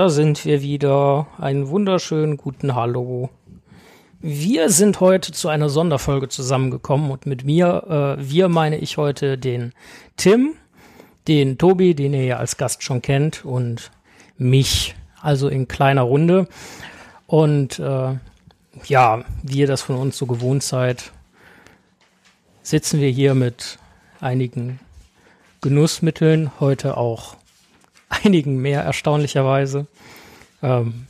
da sind wir wieder. Einen wunderschönen guten Hallo. Wir sind heute zu einer Sonderfolge zusammengekommen und mit mir, äh, wir meine ich heute den Tim, den Tobi, den ihr ja als Gast schon kennt und mich, also in kleiner Runde. Und äh, ja, wie ihr das von uns so gewohnt seid, sitzen wir hier mit einigen Genussmitteln, heute auch einigen mehr erstaunlicherweise. Ähm,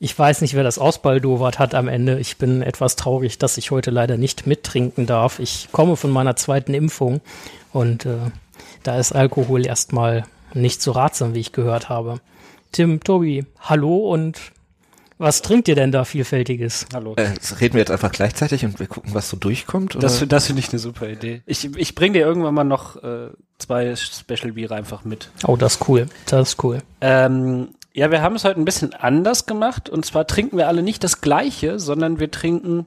ich weiß nicht, wer das ausbaldowert hat am Ende. Ich bin etwas traurig, dass ich heute leider nicht mittrinken darf. Ich komme von meiner zweiten Impfung und äh, da ist Alkohol erstmal nicht so ratsam, wie ich gehört habe. Tim, Tobi, hallo und was trinkt ihr denn da vielfältiges? Hallo. Äh, reden wir jetzt einfach gleichzeitig und wir gucken, was so durchkommt? Oder? Das, das finde ich eine super Idee. Ich, ich bringe dir irgendwann mal noch äh, zwei Special-Biere einfach mit. Oh, das ist cool. Das ist cool. Ähm, ja, wir haben es heute ein bisschen anders gemacht. Und zwar trinken wir alle nicht das Gleiche, sondern wir trinken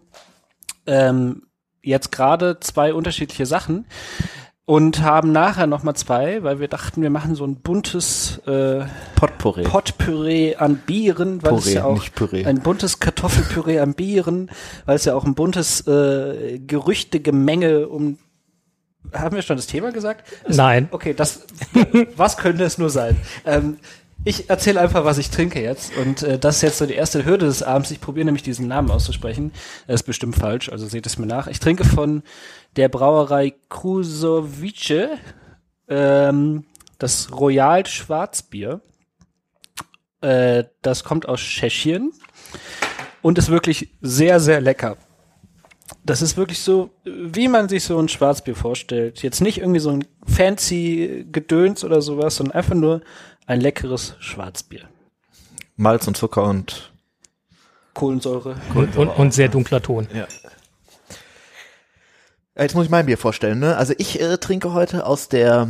ähm, jetzt gerade zwei unterschiedliche Sachen und haben nachher noch mal zwei, weil wir dachten, wir machen so ein buntes äh, Potpourri. Potpüree an Bieren, weil es Püree, ja auch nicht Püree. ein buntes Kartoffelpüree an Bieren, weil es ja auch ein buntes äh, Gerüchtegemenge um haben wir schon das Thema gesagt? Es, Nein. Okay, das was könnte es nur sein? Ähm, ich erzähle einfach, was ich trinke jetzt. Und äh, das ist jetzt so die erste Hürde des Abends. Ich probiere nämlich diesen Namen auszusprechen. Er ist bestimmt falsch, also seht es mir nach. Ich trinke von der Brauerei Krusowice ähm, das Royal Schwarzbier. Äh, das kommt aus Tschechien und ist wirklich sehr, sehr lecker. Das ist wirklich so, wie man sich so ein Schwarzbier vorstellt. Jetzt nicht irgendwie so ein fancy Gedöns oder sowas, sondern einfach nur ein leckeres Schwarzbier. Malz und Zucker und Kohlensäure. Und, und, und sehr dunkler Ton. ja. Jetzt muss ich mein Bier vorstellen, ne? Also ich äh, trinke heute aus der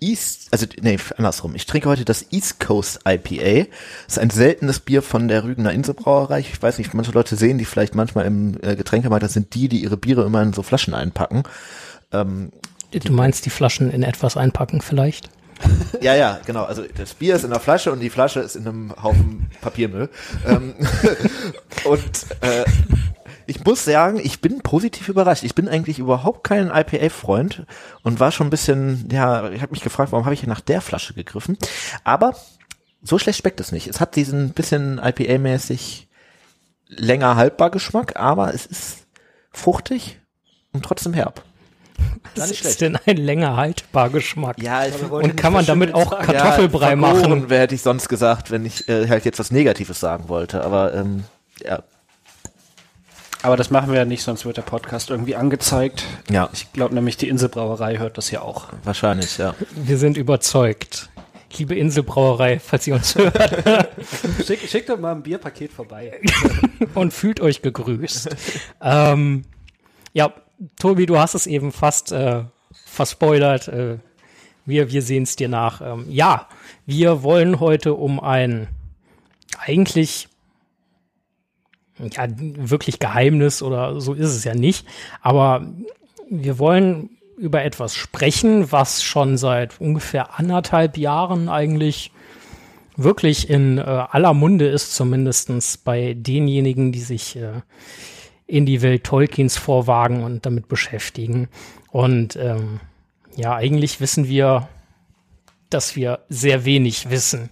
East, also nee, andersrum. Ich trinke heute das East Coast IPA. Das ist ein seltenes Bier von der Rügener Inselbrauerei. Ich weiß nicht, manche Leute sehen die vielleicht manchmal im äh, Getränkemarkt. Das sind die, die ihre Biere immer in so Flaschen einpacken. Ähm, Du meinst die Flaschen in etwas einpacken vielleicht? Ja, ja, genau. Also das Bier ist in der Flasche und die Flasche ist in einem Haufen Papiermüll. ähm, und äh, ich muss sagen, ich bin positiv überrascht. Ich bin eigentlich überhaupt kein IPA-Freund und war schon ein bisschen, ja, ich habe mich gefragt, warum habe ich nach der Flasche gegriffen. Aber so schlecht schmeckt es nicht. Es hat diesen bisschen IPA-mäßig länger haltbar Geschmack, aber es ist fruchtig und trotzdem herb. Was ist denn ein länger haltbar Geschmack? Ja, ich Und kann man damit auch Kartoffelbrei ja, machen? Wer hätte ich sonst gesagt, wenn ich äh, halt jetzt was Negatives sagen wollte. Aber ähm, ja, Aber das machen wir ja nicht, sonst wird der Podcast irgendwie angezeigt. ja, Ich glaube nämlich, die Inselbrauerei hört das ja auch. wahrscheinlich, ja. Wir sind überzeugt. Liebe Inselbrauerei, falls ihr uns hört Schick, schick doch mal ein Bierpaket vorbei. und fühlt euch gegrüßt. ähm, ja, Tobi, du hast es eben fast äh, verspoilert. Äh, wir wir sehen es dir nach. Ähm, ja, wir wollen heute um ein eigentlich ja, wirklich Geheimnis oder so ist es ja nicht. Aber wir wollen über etwas sprechen, was schon seit ungefähr anderthalb Jahren eigentlich wirklich in äh, aller Munde ist, zumindestens bei denjenigen, die sich äh, in die Welt Tolkiens vorwagen und damit beschäftigen. Und ähm, ja, eigentlich wissen wir, dass wir sehr wenig wissen.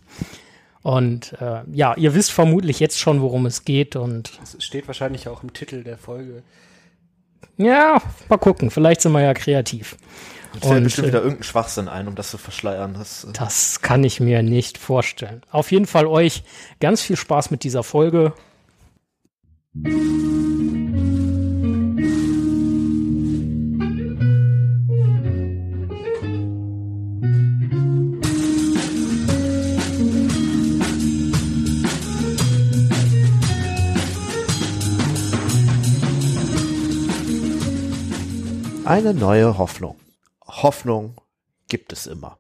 Und äh, ja, ihr wisst vermutlich jetzt schon, worum es geht. Und Das steht wahrscheinlich auch im Titel der Folge. ja, mal gucken, vielleicht sind wir ja kreativ. Jetzt fällt Und, bestimmt äh, wieder irgendein Schwachsinn ein, um das zu verschleiern. Das, äh, Das kann ich mir nicht vorstellen. Auf jeden Fall euch ganz viel Spaß mit dieser Folge. Eine neue Hoffnung. Hoffnung gibt es immer.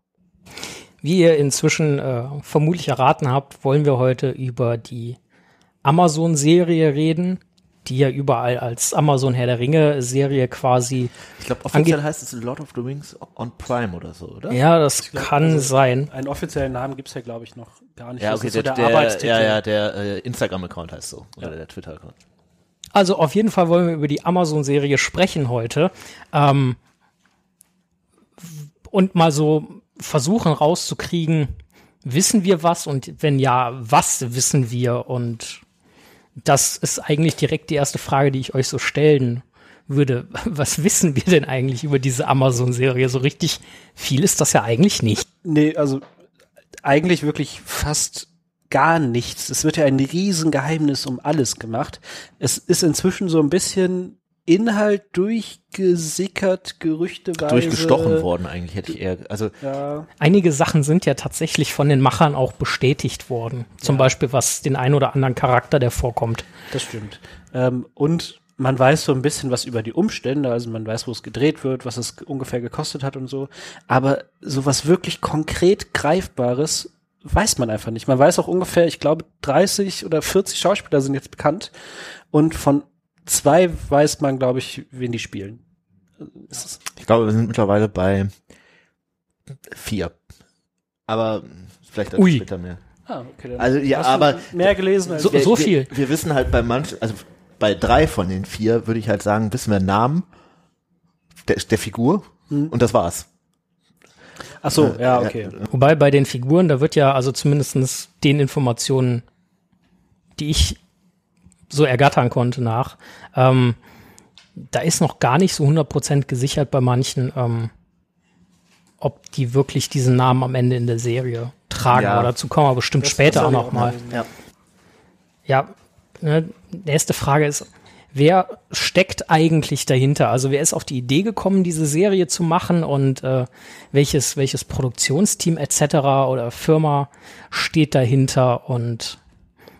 Wie ihr inzwischen äh, vermutlich erraten habt, wollen wir heute über die Amazon-Serie reden, die ja überall als Amazon Herr der Ringe-Serie quasi. Ich glaube, offiziell heißt es Lord of the Rings on Prime oder so, oder? Ja, das glaub, kann also- sein. Einen offiziellen Namen gibt's ja, glaube ich, noch gar nicht. Ja, okay, der, der, der, ja, ja, der äh, Instagram-Account heißt so. Oder Ja. der Twitter-Account. Also auf jeden Fall wollen wir über die Amazon-Serie sprechen heute. Ähm, und mal so versuchen rauszukriegen, wissen wir was und wenn ja, was wissen wir? Und das ist eigentlich direkt die erste Frage, die ich euch so stellen würde. Was wissen wir denn eigentlich über diese Amazon-Serie? So richtig viel ist das ja eigentlich nicht. Nee, also eigentlich wirklich fast gar nichts. Es wird ja ein Riesengeheimnis um alles gemacht. Es ist inzwischen so ein bisschen Inhalt durchgesickert, gerüchteweise. Durchgestochen worden eigentlich, hätte ich eher, also Ja, Einige Sachen sind ja tatsächlich von den Machern auch bestätigt worden. Zum Beispiel was den ein oder anderen Charakter, der vorkommt. das stimmt. Ähm, und man weiß so ein bisschen was über die Umstände, also man weiß, wo es gedreht wird, was es ungefähr gekostet hat und so. Aber sowas wirklich konkret Greifbares weiß man einfach nicht. Man weiß auch ungefähr, ich glaube, 30 oder 40 Schauspieler sind jetzt bekannt und von zwei weiß man, glaube ich, wen die spielen. Ich glaube, wir sind mittlerweile bei vier. Aber vielleicht Ui. später mehr. Ah, okay, dann Also, ja, aber- mehr gelesen als So- Wir- so wir, viel. Wir wissen halt bei manchen, also bei drei von den vier würde ich halt sagen, wissen wir Namen der, der Figur und das war's. Ach so, Äh, ja, okay. Wobei bei den Figuren, da wird ja also zumindestens den Informationen, die ich so ergattern konnte nach, ähm, da ist noch gar nicht so 100% gesichert bei manchen, ähm, ob die wirklich diesen Namen am Ende in der Serie tragen. Ja. Aber dazu kommen wir bestimmt Das- später das auch hab ich noch mal. gelesen. Ja. Ja, ne, nächste Frage ist, wer steckt eigentlich dahinter? Also wer ist auf die Idee gekommen, diese Serie zu machen und äh, welches, welches Produktionsteam etc. oder Firma steht dahinter und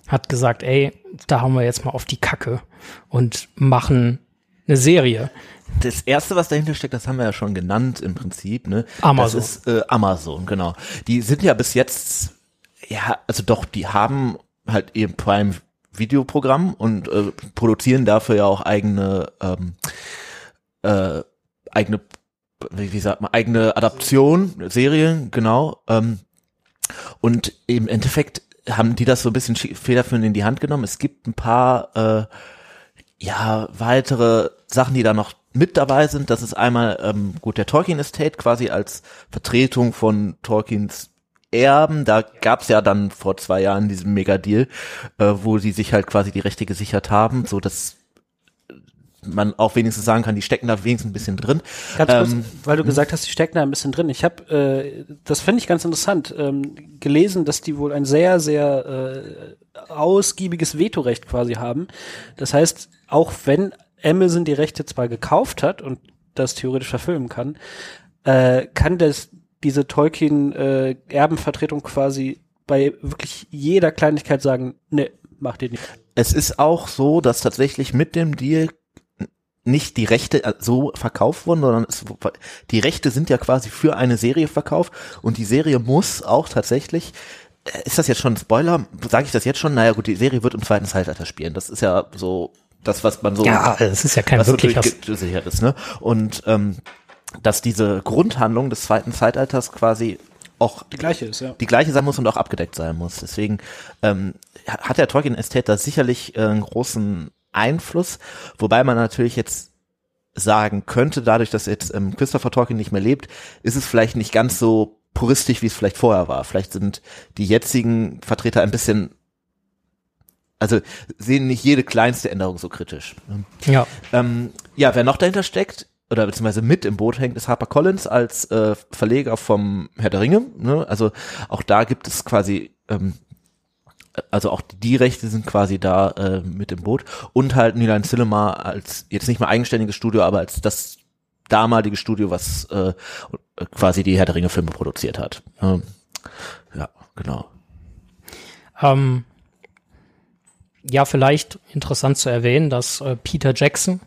hat gesagt, ey, da haben wir jetzt mal auf die Kacke und machen eine Serie. Das erste, was dahinter steckt, das haben wir ja schon genannt im Prinzip, ne? Amazon. Das ist äh, Amazon, genau. Die sind ja bis jetzt, ja, also doch, die haben halt ihr Prime Videoprogramm und äh, produzieren dafür ja auch eigene, ähm, äh, eigene, wie, sagt man, eigene Adaption, Serien, genau. Ähm, und im Endeffekt haben die das so ein bisschen federführend in die Hand genommen. Es gibt ein paar äh, ja, weitere Sachen, die da noch mit dabei sind, das ist einmal ähm, gut der Tolkien Estate quasi als Vertretung von Tolkiens Erben. Da gab's ja dann vor zwei Jahren diesen Megadeal, äh, wo sie sich halt quasi die Rechte gesichert haben, so dass man auch wenigstens sagen kann, die stecken da wenigstens ein bisschen drin. Ganz kurz, Ähm, weil du gesagt hast, die stecken da ein bisschen drin. Ich habe, äh, das finde ich ganz interessant, ähm, gelesen, dass die wohl ein sehr, sehr äh, ausgiebiges Vetorecht quasi haben. Das heißt, auch wenn Amazon die Rechte zwar gekauft hat und das theoretisch verfilmen kann, äh, kann das diese Tolkien-Erbenvertretung quasi bei wirklich jeder Kleinigkeit sagen, ne, macht ihr nicht. Es ist auch so, dass tatsächlich mit dem Deal nicht die Rechte äh, so verkauft wurden, sondern es, die Rechte sind ja quasi für eine Serie verkauft und die Serie muss auch tatsächlich äh, ist das jetzt schon ein Spoiler? Sage ich das jetzt schon? Naja gut, die Serie wird im zweiten Zeitalter spielen. Das ist ja so das, was man so Ja, es ist ja kein was so wirklicher durchgesichert ist, ne? Und ähm, dass diese Grundhandlung des zweiten Zeitalters quasi auch Die gleiche ist, ja. die gleiche sein muss und auch abgedeckt sein muss. Deswegen ähm, hat der Tolkien Estate da sicherlich äh, einen großen Einfluss, wobei man natürlich jetzt sagen könnte, dadurch, dass jetzt ähm, Christopher Tolkien nicht mehr lebt, ist es vielleicht nicht ganz so puristisch, wie es vielleicht vorher war. Vielleicht sind die jetzigen Vertreter ein bisschen, also sehen nicht jede kleinste Änderung so kritisch. Ja. Ähm, ja, wer noch dahinter steckt, oder beziehungsweise mit im Boot hängt, ist Harper Collins als äh, Verleger vom Herr der Ringe. Ne? Also auch da gibt es quasi, ähm, also auch die Rechte sind quasi da äh, mit im Boot. Und halt Line Cinema als jetzt nicht mehr eigenständiges Studio, aber als das damalige Studio, was äh, quasi die Herr der Ringe Filme produziert hat. Ähm, ja, genau. Ähm, ja, vielleicht interessant zu erwähnen, dass äh, Peter Jackson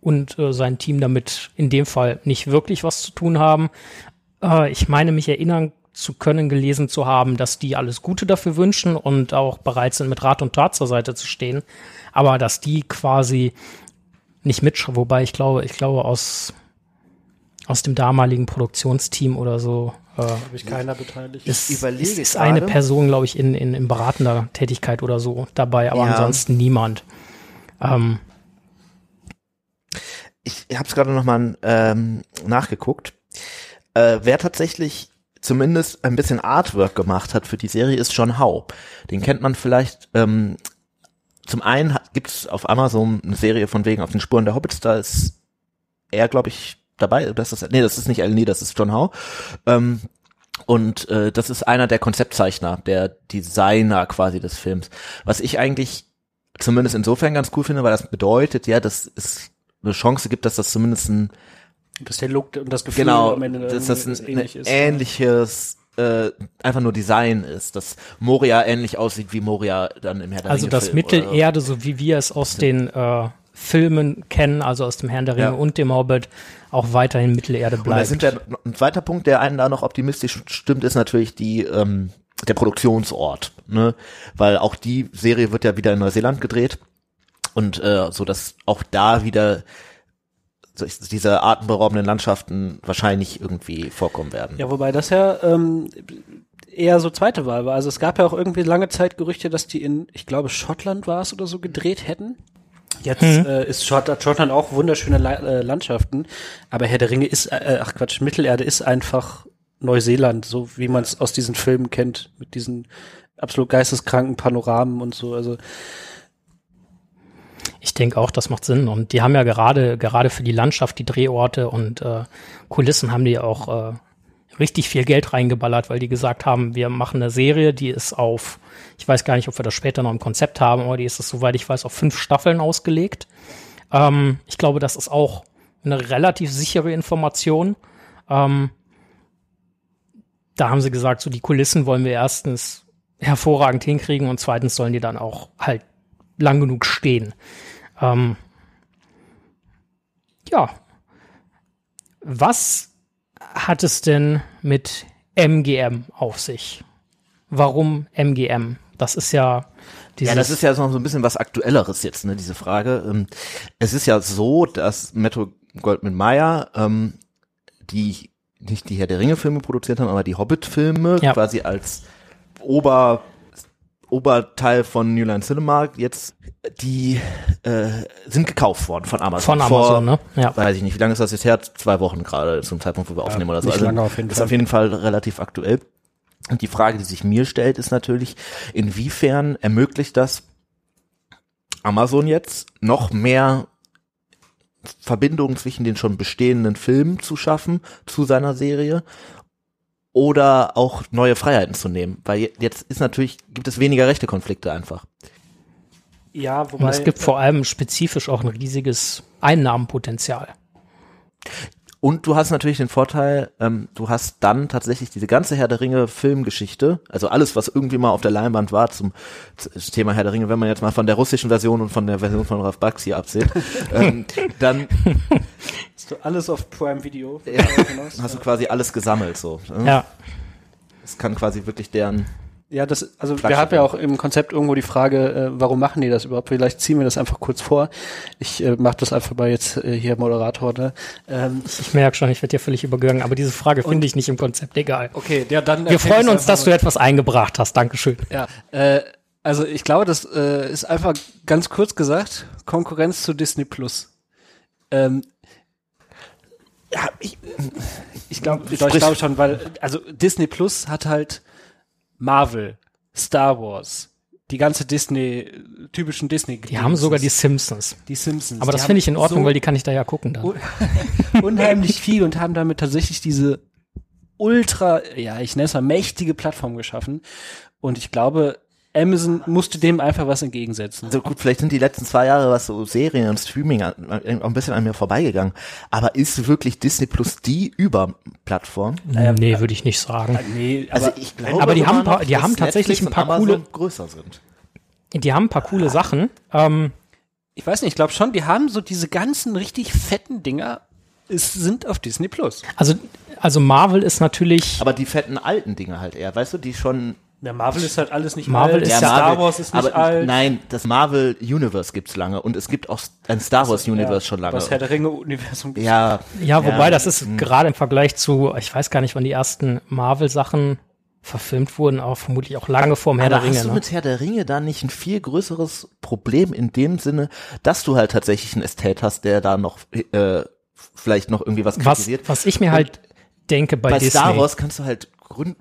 und äh, sein Team damit in dem Fall nicht wirklich was zu tun haben. Äh, ich meine mich erinnern zu können, gelesen zu haben, dass die alles Gute dafür wünschen und auch bereit sind, mit Rat und Tat zur Seite zu stehen. Aber dass die quasi nicht mitschreiben, wobei ich glaube, ich glaube aus, aus dem damaligen Produktionsteam oder so äh, Habe ich keiner beteiligt. ist, überlege ist, ist eine Person, glaube ich, in, in, in beratender Tätigkeit oder so dabei, aber Ja. ansonsten niemand. Ähm, ich habe es gerade nochmal ähm, nachgeguckt. Äh, wer tatsächlich zumindest ein bisschen Artwork gemacht hat für die Serie, ist John Howe. Den kennt man vielleicht. Ähm, zum einen gibt es auf Amazon eine Serie von wegen auf den Spuren der Hobbits. Da ist er, glaube ich, dabei. Das ist nee, das ist nicht Lee, das ist John Howe. Ähm, und äh, das ist einer der Konzeptzeichner, der Designer quasi des Films. Was ich eigentlich zumindest insofern ganz cool finde, weil das bedeutet, ja, dass es eine Chance gibt, dass das zumindest ein Dass der Look und das Gefühl genau, am Ende dass das ein, ähnlich ist. ähnliches äh, einfach nur Design ist, dass Moria ähnlich aussieht wie Moria dann im Herr der also Ringe das Mittelerde, so wie wir es aus den äh, Filmen kennen, also aus dem Herrn der Ringe Ja. und dem Hobbit, auch weiterhin Mittelerde Und da bleibt. sind ja noch- ein zweiter Punkt, der einen da noch optimistisch stimmt, ist natürlich die ähm, der Produktionsort, ne? Weil auch die Serie wird ja wieder in Neuseeland gedreht und äh, so dass auch da wieder diese atemberaubenden Landschaften wahrscheinlich irgendwie vorkommen werden. Ja, wobei das ja ähm, eher so zweite Wahl war. Also es gab ja auch irgendwie lange Zeit Gerüchte, dass die in, ich glaube, Schottland war es oder so gedreht hätten. Jetzt äh, ist Schott Schottland auch wunderschöne La äh, Landschaften, aber Herr der Ringe ist, äh, ach Quatsch, Mittelerde ist einfach Neuseeland, so wie man es aus diesen Filmen kennt, mit diesen absolut geisteskranken Panoramen und so. Also Ich denke auch, das macht Sinn. Und die haben ja gerade, gerade für die Landschaft, die Drehorte und äh, Kulissen haben die auch äh, richtig viel Geld reingeballert, weil die gesagt haben, wir machen eine Serie, die ist auf, ich weiß gar nicht, ob wir das später noch im Konzept haben, aber die ist es, soweit ich weiß, auf fünf Staffeln ausgelegt. Ähm, ich glaube, das ist auch eine relativ sichere Information. Ähm, da haben sie gesagt, so die Kulissen wollen wir erstens hervorragend hinkriegen und zweitens sollen die dann auch halt lang genug stehen. Ähm, ja. Was hat es denn mit MGM auf sich? Warum MGM? Das ist ja dieses, Ja, das ist ja so so ein bisschen was Aktuelleres jetzt, ne, diese Frage. Ähm, Es ist ja so, dass Metro Goldman Mayer, ähm, die nicht die Herr der Ringe Filme produziert haben, aber die Hobbit Filme Ja. quasi als Ober Oberteil von New Line Cinema jetzt die äh, sind gekauft worden von Amazon. von Vor, Amazon, ne? Ja. Weiß ich nicht, wie lange ist das jetzt her? Zwei Wochen gerade zum Zeitpunkt, wo wir aufnehmen oder so. Also lange auf jeden ist Fall. auf jeden Fall relativ aktuell. Und die Frage, die sich mir stellt, ist natürlich, inwiefern ermöglicht das Amazon jetzt noch mehr Verbindungen zwischen den schon bestehenden Filmen zu schaffen zu seiner Serie oder auch neue Freiheiten zu nehmen, weil je- jetzt ist natürlich gibt es weniger Rechtekonflikte einfach. ja, Und wobei es gibt vor allem spezifisch auch ein riesiges Einnahmenpotenzial. Und du hast natürlich den Vorteil, ähm, du hast dann tatsächlich diese ganze Herr der Ringe Filmgeschichte, also alles, was irgendwie mal auf der Leinwand war zum, zum Thema Herr der Ringe, wenn man jetzt mal von der russischen Version und von der Version von Ralph Bakshi absieht, ähm, dann hast du alles auf Prime Video. Ja. Hast du quasi alles gesammelt so. ne? Ja. Es kann quasi wirklich deren Ja, das, also Flaggschiff wir haben ja auch im Konzept irgendwo die Frage, äh, warum machen die das überhaupt? Vielleicht ziehen wir das einfach kurz vor. Ich äh, mache das einfach mal jetzt äh, hier Moderator. Ne? Ähm, Ich merke schon, ich werde dir völlig übergangen, aber diese Frage finde ich nicht im Konzept egal. okay, ja, dann. Wir freuen uns, dass du etwas eingebracht hast. Dankeschön. Ja, äh, also ich glaube, das äh, ist einfach ganz kurz gesagt Konkurrenz zu Disney Plus. Ähm, ja, ich, ich glaube, ich glaube schon, weil also Disney Plus hat halt Marvel, Star Wars, die ganze Disney typischen Disney. Die haben sogar die Simpsons. die Simpsons. Aber das finde ich in Ordnung, so weil die kann ich da ja gucken dann. un- unheimlich viel und haben damit tatsächlich diese ultra, ja, ich nenne es mal mächtige Plattform geschaffen. Und ich glaube, Amazon musste dem einfach was entgegensetzen. also gut, vielleicht sind die letzten zwei Jahre, was so Serien und Streaming auch ein bisschen an mir vorbeigegangen. Aber ist wirklich Disney Plus die Überplattform? nee, würde ich nicht sagen. nee, aber Also ich glaube, Aber die haben noch, die haben tatsächlich Netflix ein paar coole- größer sind. Die haben ein paar coole Sachen. Ähm, ich weiß nicht, ich glaube schon, die haben so diese ganzen richtig fetten Dinger, es sind auf Disney Plus. also also Marvel ist natürlich, Aber die fetten alten Dinge halt eher, weißt du, die schon Der Marvel ist halt alles nicht Marvel alt. ist Star ja Star Marvel- Wars ist nicht aber alt. Nein, das Marvel Universe gibt's lange und es gibt auch ein Star Wars Universe Ja, schon lange. Das Herr der Ringe-Universum. ja, ja, wobei ja. das ist gerade im Vergleich zu, ich weiß gar nicht, wann die ersten Marvel-Sachen verfilmt wurden, aber vermutlich auch lange vor dem Herr Aber der Ringe. hast du Ne? mit Herr der Ringe da nicht ein viel größeres Problem in dem Sinne, dass du halt tatsächlich einen Ästhet hast, der da noch äh, vielleicht noch irgendwie was Was, kritisiert? was ich mir halt denke bei, Bei Disney. Star Wars kannst du halt grund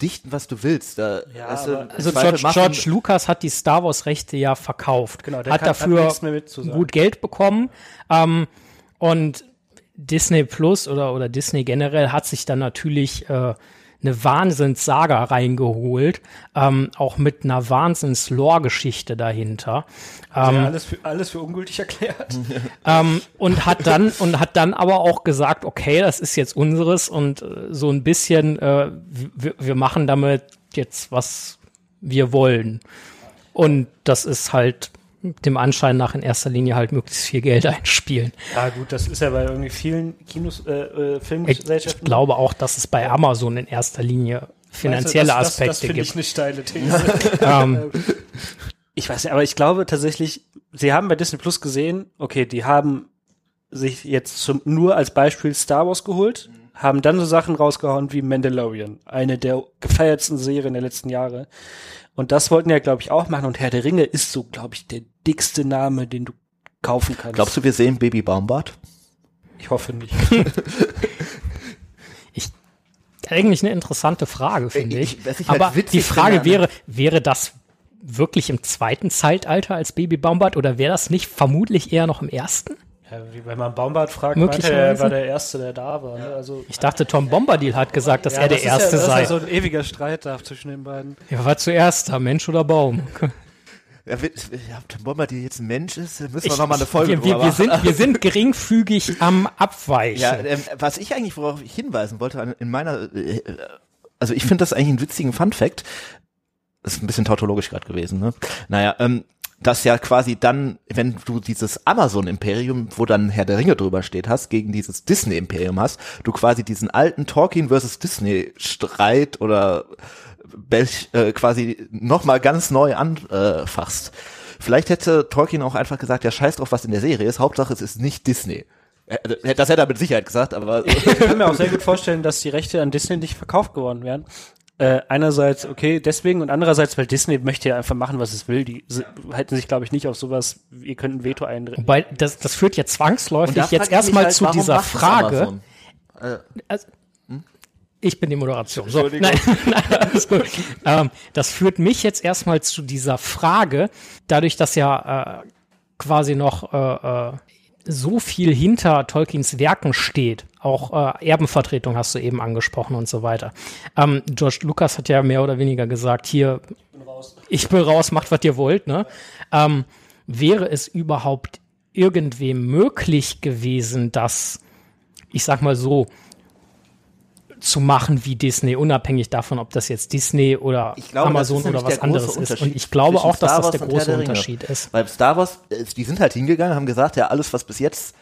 dichten, was du willst. Da, Ja, weißt du, Also George, George Lucas hat die Star Wars Rechte ja verkauft. Genau, der hat kann- hat dafür mitzusagen. gut Geld bekommen. Ähm, und Disney Plus oder, oder Disney generell hat sich dann natürlich äh, eine Wahnsinnssaga reingeholt, ähm, auch mit einer Wahnsinns-Lore-Geschichte dahinter. Ähm, ja, alles, für, alles für ungültig erklärt. ähm, und hat dann und hat dann aber auch gesagt, okay, das ist jetzt unseres und äh, so ein bisschen, äh, wir, wir machen damit jetzt was wir wollen. Und das ist halt dem Anschein nach in erster Linie halt möglichst viel Geld einspielen. Ja gut, das ist ja bei irgendwie vielen Kinos, äh, äh, Ich, ich Filmgesellschaften. glaube auch, dass es bei Amazon in erster Linie finanzielle Weißt du, das, das, das Aspekte finde ich gibt. eine steile These. Ähm, ich weiß nicht, aber ich glaube tatsächlich, sie haben bei Disney Plus gesehen, okay, die haben sich jetzt zum, nur als Beispiel Star Wars geholt, haben dann so Sachen rausgehauen wie Mandalorian, eine der gefeiertsten Serien der letzten Jahre. Und das wollten ja, glaube ich, auch machen. Und Herr der Ringe ist so, glaube ich, der dickste Name, den du kaufen kannst. Glaubst du, wir sehen Baby Baumbart? Ich hoffe nicht. eigentlich eine interessante Frage, finde Ich- ich. ich halt Aber die Frage wäre, wäre das wirklich im zweiten Zeitalter als Baby Baumbart oder wäre das nicht vermutlich eher noch im ersten? Ja, wie wenn man Baumbart fragt, meinte er, war der Erste, der da war. Ne? Also, Ich dachte, Tom Bombadil hat gesagt, dass ja, er der das Erste ja, das sei. Ist ja so ein ewiger Streit da zwischen den beiden. ja, war zuerst da, Mensch oder Baum? Ja, Tom Bombadil jetzt ein Mensch ist, müssen wir Ich- noch mal eine Folge wir, wir, drüber wir, machen. sind, wir sind geringfügig am Abweichen. Ja, ähm, was ich eigentlich, worauf ich hinweisen wollte, in meiner, äh, also ich finde das eigentlich einen witzigen Fun-Fact. Das ist ein bisschen tautologisch gerade gewesen, ne? Naja, ähm, dass ja quasi dann, wenn du dieses Amazon-Imperium, wo dann Herr der Ringe drüber steht, hast, gegen dieses Disney-Imperium hast, du quasi diesen alten Tolkien versus Disney-Streit oder Belch äh, quasi nochmal ganz neu anfasst. Vielleicht hätte Tolkien auch einfach gesagt, ja scheiß drauf, was in der Serie ist, Hauptsache es ist nicht Disney. Äh, Das hätte er mit Sicherheit gesagt, aber Ich kann mir auch sehr gut vorstellen, dass die Rechte an Disney nicht verkauft geworden wären. Äh, einerseits, okay, deswegen und andererseits, weil Disney möchte ja einfach machen, was es will. Die halten sich, glaube ich, nicht auf sowas, ihr könnt ein Veto einreden. Wobei, das, das führt ja zwangsläufig jetzt erstmal halt, zu warum dieser Frage. Amazon? Also, ich bin die Moderation. So, nein, nein, alles gut. ähm, das führt mich jetzt erstmal zu dieser Frage, dadurch, dass ja äh, quasi noch äh, äh, so viel hinter Tolkiens Werken steht, auch äh, Erbenvertretung hast du eben angesprochen und so weiter. Ähm, George Lucas hat ja mehr oder weniger gesagt, hier, ich bin raus, macht, was ihr wollt, ne? Ähm, wäre es überhaupt irgendwem möglich gewesen, dass, ich sag mal so, zu machen wie Disney, unabhängig davon, ob das jetzt Disney oder Ich glaube, das Amazon oder was anderes ist. Und ich glaube auch, dass das der große der. Unterschied ist. Weil Star Wars, äh, die sind halt hingegangen, haben gesagt, ja, alles, was bis jetzt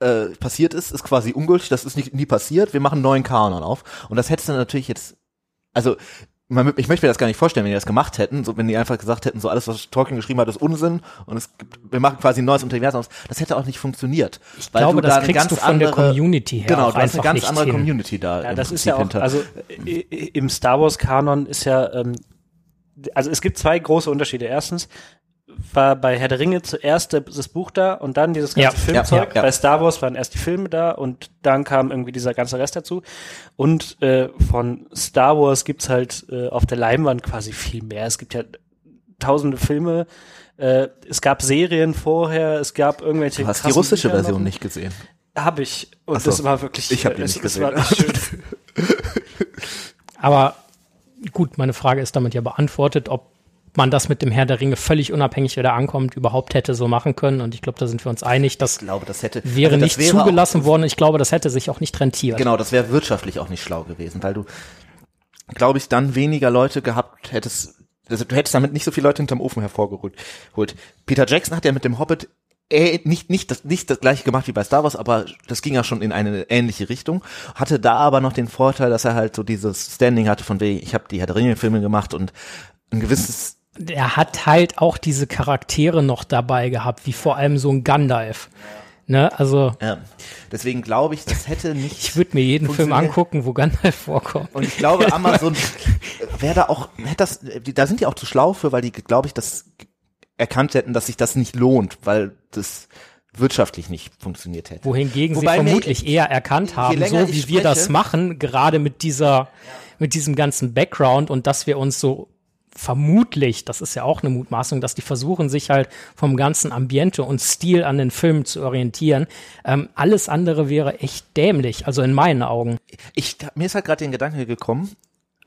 äh, passiert ist, ist quasi ungültig, das ist nicht, nie passiert, wir machen einen neuen Kanon auf. Und das hättest du natürlich jetzt, also man, ich möchte mir das gar nicht vorstellen, wenn die das gemacht hätten, so wenn die einfach gesagt hätten, so alles, was Tolkien geschrieben hat, ist Unsinn und es gibt, wir machen quasi ein neues Universum aus. Das hätte auch nicht funktioniert. Ich glaube, das kriegst du von der Community her Genau, du hast eine ganz andere hin. Community da. Ja, im das ist Prinzip ja auch, hinter. also i- i- im Star Wars Kanon ist ja, ähm, also es gibt zwei große Unterschiede. Erstens war bei Herr der Ringe zuerst das Buch da und dann dieses ganze Ja, Filmzeug. ja, ja. Bei Star Wars waren erst die Filme da und dann kam irgendwie dieser ganze Rest dazu. Und äh, von Star Wars gibt's halt äh, auf der Leinwand quasi viel mehr. Es gibt ja tausende Filme. Äh, es gab Serien vorher, es gab irgendwelche. du hast die russische Bücher Version noch. nicht gesehen. Hab ich. Und so. das war wirklich. Ich hab die es, nicht es gesehen. war nicht schön. Aber gut, meine Frage ist damit ja beantwortet, ob man das mit dem Herr der Ringe völlig unabhängig, wer da ankommt, überhaupt hätte so machen können. Und ich glaube, da sind wir uns einig, das Ich glaube, das hätte wäre also das nicht wäre auch- zugelassen worden. Ich glaube, das hätte sich auch nicht rentiert. Genau, das wäre wirtschaftlich auch nicht schlau gewesen, weil du, glaube ich, dann weniger Leute gehabt hättest. Also du hättest damit nicht so viele Leute hinterm Ofen hervorgeholt. Holt. Peter Jackson hat ja mit dem Hobbit äh, nicht, nicht, das, nicht das gleiche gemacht wie bei Star Wars, aber das ging ja schon in eine ähnliche Richtung. Hatte da aber noch den Vorteil, dass er halt so dieses Standing hatte von wegen, ich habe die Herr der Ringe-Filme gemacht und ein gewisses Er hat halt auch diese Charaktere noch dabei gehabt, wie vor allem so ein Gandalf. Ne, also Ja. Deswegen glaube ich, das hätte nicht. ich würde mir jeden Film angucken, wo Gandalf vorkommt. Und ich glaube, Amazon wäre da auch, hätte das, da sind die auch zu schlau für, weil die, glaube ich, das erkannt hätten, dass sich das nicht lohnt, weil das wirtschaftlich nicht funktioniert hätte. wohingegen Wobei sie mir- vermutlich eher erkannt haben, so wie wir das machen, gerade mit dieser, mit diesem ganzen Background und dass wir uns so vermutlich, das ist ja auch eine Mutmaßung, dass die versuchen, sich halt vom ganzen Ambiente und Stil an den Filmen zu orientieren. Ähm, alles andere wäre echt dämlich, also in meinen Augen. Ich, mir ist halt gerade den Gedanke gekommen,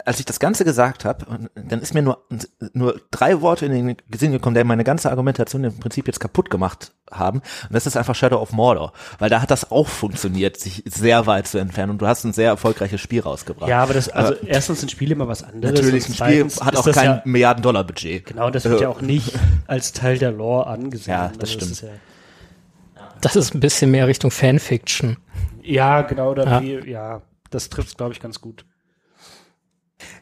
als ich das Ganze gesagt habe, dann ist mir nur, nur drei Worte in den Sinn gekommen, die meine ganze Argumentation im Prinzip jetzt kaputt gemacht haben. Und das ist einfach Shadow of Mordor. Weil da hat das auch funktioniert, sich sehr weit zu entfernen. Und du hast ein sehr erfolgreiches Spiel rausgebracht. Ja, aber das, also erstens sind Spiele immer was anderes. Natürlich, ein Spiel hat auch das kein ja, Milliarden-Dollar-Budget. Genau, das wird Äh, ja auch nicht als Teil der Lore angesehen. Ja, das Also stimmt. ist ja, Das ist ein bisschen mehr Richtung Fanfiction. ja, genau, da Ja. Wie, ja, das trifft glaube ich, ganz gut.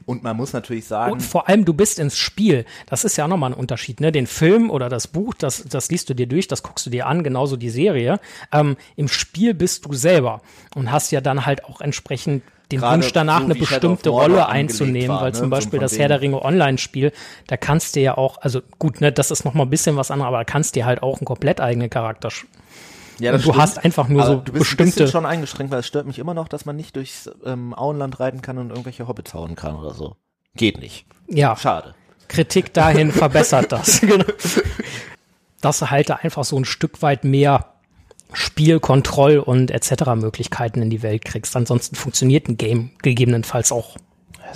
Und man muss natürlich sagen, Und vor allem, du bist ins Spiel. Das ist ja auch nochmal ein Unterschied. Ne? Den Film oder das Buch, das, das liest du dir durch, das guckst du dir an, genauso die Serie. Ähm, Im Spiel bist du selber und hast ja dann halt auch entsprechend den Gerade Wunsch danach, so eine of bestimmte Rolle einzunehmen, war, weil ne? zum So Beispiel von das Herr der Ringe Online-Spiel, da kannst du ja auch, also gut, ne, das ist nochmal ein bisschen was anderes, aber da kannst dir halt auch einen komplett eigenen Charakter ja, und du hast einfach nur aber so du bist ein bestimmte bisschen schon eingeschränkt, weil es stört mich immer noch, dass man nicht durchs ähm, Auenland reiten kann und irgendwelche Hobbits hauen kann oder so. Geht nicht. ja, Schade. Kritik dahin verbessert das. genau. Dass du halt da einfach so ein Stück weit mehr Spiel, Kontroll und etc. Möglichkeiten in die Welt kriegst. Ansonsten funktioniert ein Game gegebenenfalls auch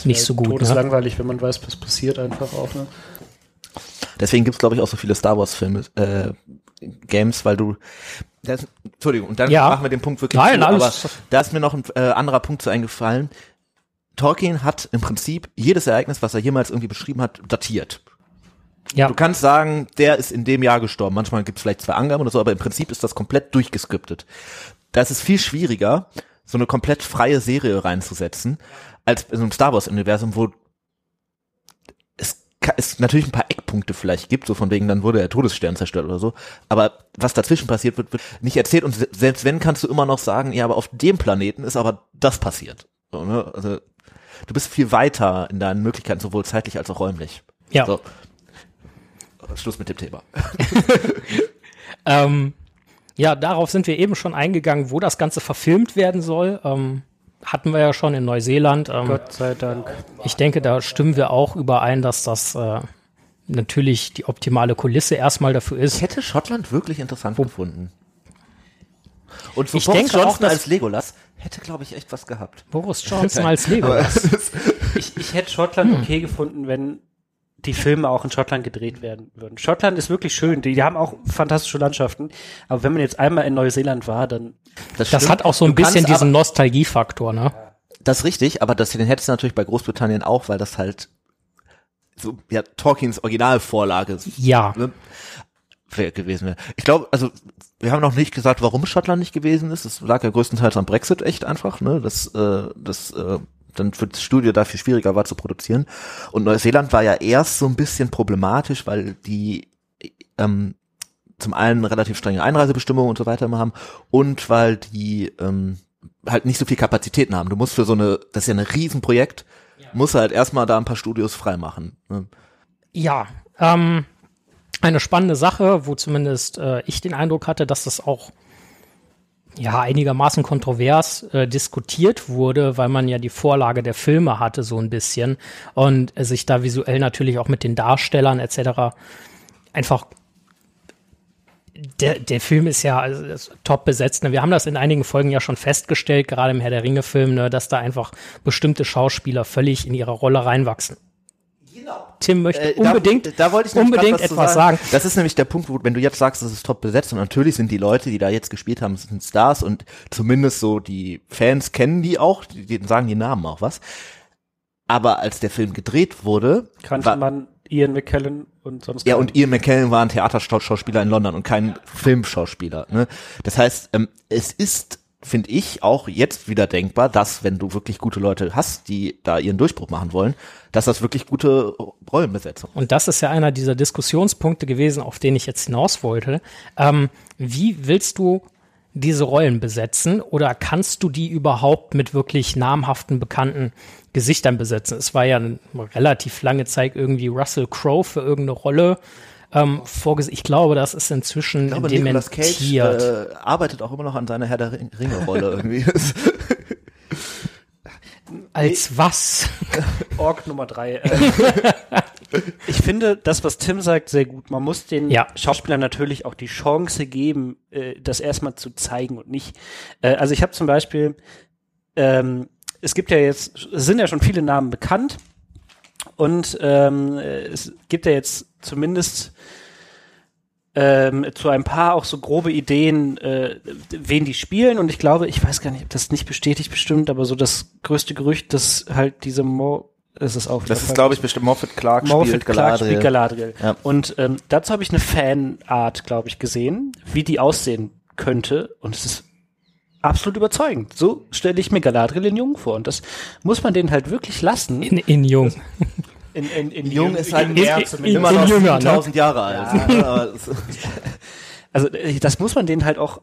nicht so gut. Ne? Todeslangweilig, wenn man weiß, was passiert einfach auch. Ne? Deswegen gibt's glaube ich, auch so viele Star Wars-Filme, äh, Games, weil du. Das, Entschuldigung, und dann Ja. machen wir den Punkt wirklich Nein, zu, alles- aber da ist mir noch ein äh, anderer Punkt zu eingefallen. Tolkien hat im Prinzip jedes Ereignis, was er jemals irgendwie beschrieben hat, datiert. Ja, Du kannst sagen, der ist in dem Jahr gestorben. Manchmal gibt's vielleicht zwei Angaben oder so, aber im Prinzip ist das komplett durchgeskriptet. Da ist es viel schwieriger, so eine komplett freie Serie reinzusetzen, als in einem Star Wars-Universum, wo es, natürlich ein paar Eckpunkte vielleicht gibt, so von wegen, dann wurde der Todesstern zerstört oder so, aber was dazwischen passiert wird, wird nicht erzählt und se- selbst wenn, kannst du immer noch sagen, ja, aber auf dem Planeten ist aber das passiert. So, ne? Also, du bist viel weiter in deinen Möglichkeiten, sowohl zeitlich als auch räumlich. ja. So. Schluss mit dem Thema. Ähm, ja, darauf sind wir eben schon eingegangen, wo das Ganze verfilmt werden soll. Ähm, hatten wir ja schon in Neuseeland. Ähm, Gott sei Dank. Ich denke, da stimmen wir auch überein, dass das äh, natürlich die optimale Kulisse erstmal dafür ist. Ich hätte Schottland wirklich interessant gefunden. Und so Ich Boris denke auch, Johnson dass- als Legolas hätte, glaube ich, echt was gehabt. Boris Johnson als Legolas. Ich, ich hätte Schottland okay gefunden, wenn die Filme auch in Schottland gedreht werden würden. Schottland ist wirklich schön. Die, die haben auch fantastische Landschaften. Aber wenn man jetzt einmal in Neuseeland war, dann Das stimmt. hat auch so ein Du bisschen diesen Nostalgiefaktor, ne? Das ist richtig, aber das, den hättest du natürlich bei Großbritannien auch, weil das halt so, ja, Tolkiens Originalvorlage Ja. ne, gewesen wäre. Ich glaube, also, wir haben noch nicht gesagt, warum Schottland nicht gewesen ist. Das lag ja größtenteils am Brexit echt einfach, ne, das, äh, das, äh, dann für das Studio da viel schwieriger war zu produzieren. Und Neuseeland war ja erst so ein bisschen problematisch, weil die, ähm, zum einen relativ strenge Einreisebestimmungen und so weiter immer haben und weil die ähm, halt nicht so viel Kapazitäten haben. Du musst für so eine, das ist ja ein Riesenprojekt, musst halt erstmal da ein paar Studios freimachen. Ne? Ja, ähm, eine spannende Sache, wo zumindest äh, ich den Eindruck hatte, dass das auch ja einigermaßen kontrovers äh, diskutiert wurde, weil man ja die Vorlage der Filme hatte so ein bisschen und sich da visuell natürlich auch mit den Darstellern etc. einfach der, der Film ist ja also, top besetzt. Ne? Wir haben das in einigen Folgen ja schon festgestellt, gerade im Herr der Ringe-Film, ne, dass da einfach bestimmte Schauspieler völlig in ihre Rolle reinwachsen. Tim möchte Äh, unbedingt, da, da wollte ich unbedingt was zu etwas sagen. Das ist nämlich der Punkt, wo, wenn du jetzt sagst, das ist top besetzt und natürlich sind die Leute, die da jetzt gespielt haben, sind Stars und zumindest so die Fans kennen die auch, die, die sagen die Namen auch was. Aber als der Film gedreht wurde, kannte war, man Ian McKellen und sonst Ja, und Ian McKellen war ein Theaterschauspieler in London und kein Filmschauspieler. Ne? Das heißt, ähm, es ist, finde ich, auch jetzt wieder denkbar, dass, wenn du wirklich gute Leute hast, die da ihren Durchbruch machen wollen, dass das wirklich gute Rollenbesetzung Und das ist ja einer dieser Diskussionspunkte gewesen, auf den ich jetzt hinaus wollte. Ähm, wie willst du diese Rollen besetzen oder kannst du die überhaupt mit wirklich namhaften, bekannten Gesichtern besetzen? Es war ja eine relativ lange Zeit irgendwie Russell Crowe für irgendeine Rolle ähm, vorgesehen. Ich glaube, das ist inzwischen Ich glaube, dementiert. Cage äh, arbeitet auch immer noch an seiner Herr der Ring- Ringe-Rolle irgendwie. Als was? Org Nummer drei. Äh, ich finde das, was Tim sagt, sehr gut. Man muss den Ja. Schauspielern natürlich auch die Chance geben, äh, das erstmal zu zeigen und nicht. Äh, also ich habe zum Beispiel, ähm, es gibt ja jetzt, es sind ja schon viele Namen bekannt und ähm, äh, es gibt ja jetzt zumindest ähm, zu ein paar auch so grobe Ideen, äh, wen die spielen. Und ich glaube, ich weiß gar nicht, ob das nicht bestätigt bestimmt, aber so das größte Gerücht, dass halt diese Mo ist es auch. Das ist, glaube ich, bestimmt Moffat Clark Moffat spielt Clark Galadriel. spielt Galadriel. Ja. Und ähm, dazu habe ich eine Fanart, glaube ich, gesehen, wie die aussehen könnte. Und es ist absolut überzeugend. So stelle ich mir Galadriel in Jung vor. Und das muss man denen halt wirklich lassen. In, in Jung. In, in, in Jung ist halt mehr in- zumindest. immer noch jünger, ne? 1000 Jahre alt. ne? Es- Also äh, das muss man denen halt auch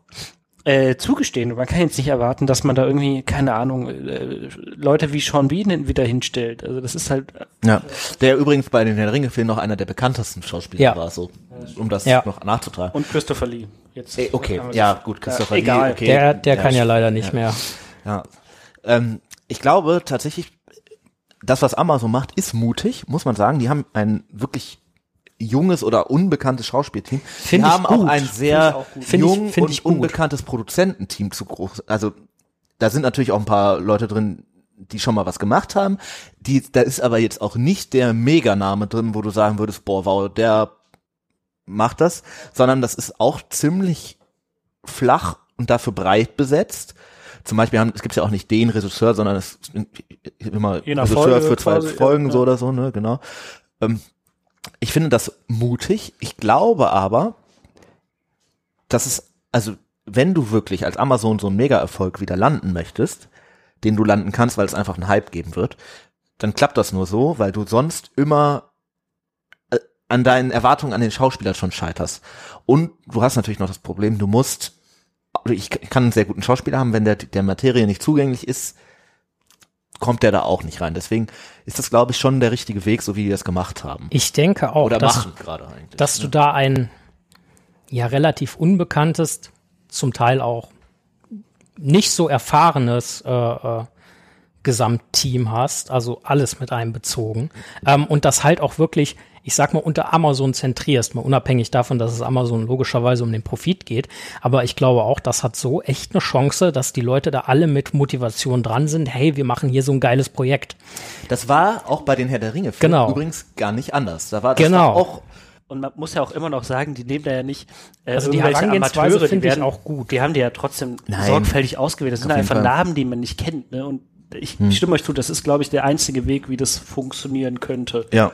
äh, zugestehen. Man kann jetzt nicht erwarten, dass man da irgendwie, keine Ahnung, äh, Leute wie Sean Bean wieder hinstellt. Also das ist halt, Ja, der übrigens bei den Herr Ringe-Filmen noch einer der bekanntesten Schauspieler Ja. war, so, um das Ja. noch nachzutragen. und Christopher Lee. Jetzt, Ey, okay, ja, gut, Christopher Ja, Lee, egal. okay. Der, der kann ja leider nicht mehr. Ja. Ähm, ich glaube tatsächlich, das, was Amazon macht, ist mutig, muss man sagen. Die haben ein wirklich junges oder unbekanntes Schauspielteam. Die Find ich haben auch gut. ein Find ich sehr auch. Find ich- jung find und ich gut. unbekanntes Produzententeam zu groß. Also da sind natürlich auch ein paar Leute drin, die schon mal was gemacht haben. Die, da ist aber jetzt auch nicht der Meganame drin, wo du sagen würdest, boah, wow, der macht das, sondern das ist auch ziemlich flach und dafür breit besetzt. Zum Beispiel haben, es gibt ja auch nicht den Regisseur, sondern es ist immer Je Regisseur Folge für zwei quasi, Folgen ja, so oder so, ne, genau. Ähm, ich finde das mutig. Ich glaube aber, dass es, also wenn du wirklich als Amazon so einen Mega-Erfolg wieder landen möchtest, den du landen kannst, weil es einfach einen Hype geben wird, dann klappt das nur so, weil du sonst immer äh, an deinen Erwartungen an den Schauspieler schon scheiterst. Und du hast natürlich noch das Problem, du musst, also ich kann einen sehr guten Schauspieler haben, wenn der der Materie nicht zugänglich ist, kommt der da auch nicht rein. Deswegen ist das, glaube ich, schon der richtige Weg, so wie die das gemacht haben. Ich denke auch, Oder dass, machen gerade eigentlich. dass du da ein ja relativ unbekanntes, zum Teil auch nicht so erfahrenes äh, äh, Gesamtteam hast, also alles mit einbezogen ähm, und das halt auch wirklich, ich sag mal, unter Amazon zentrierst, mal unabhängig davon, dass es Amazon logischerweise um den Profit geht, aber ich glaube auch, das hat so echt eine Chance, dass die Leute da alle mit Motivation dran sind, hey, wir machen hier so ein geiles Projekt. Das war auch bei den Herr der Ringe Genau. übrigens gar nicht anders. Da war das Genau. war auch Und man muss ja auch immer noch sagen, die nehmen da ja nicht äh, Also die irgendwelche Amateure, die werden auch gut. Die haben die ja trotzdem Nein. sorgfältig ausgewählt. Das sind Auf jeden einfach Fall. Namen, die man nicht kennt. Ne? Und ich, ich stimme euch zu, das ist, glaube ich, der einzige Weg, wie das funktionieren könnte. ja.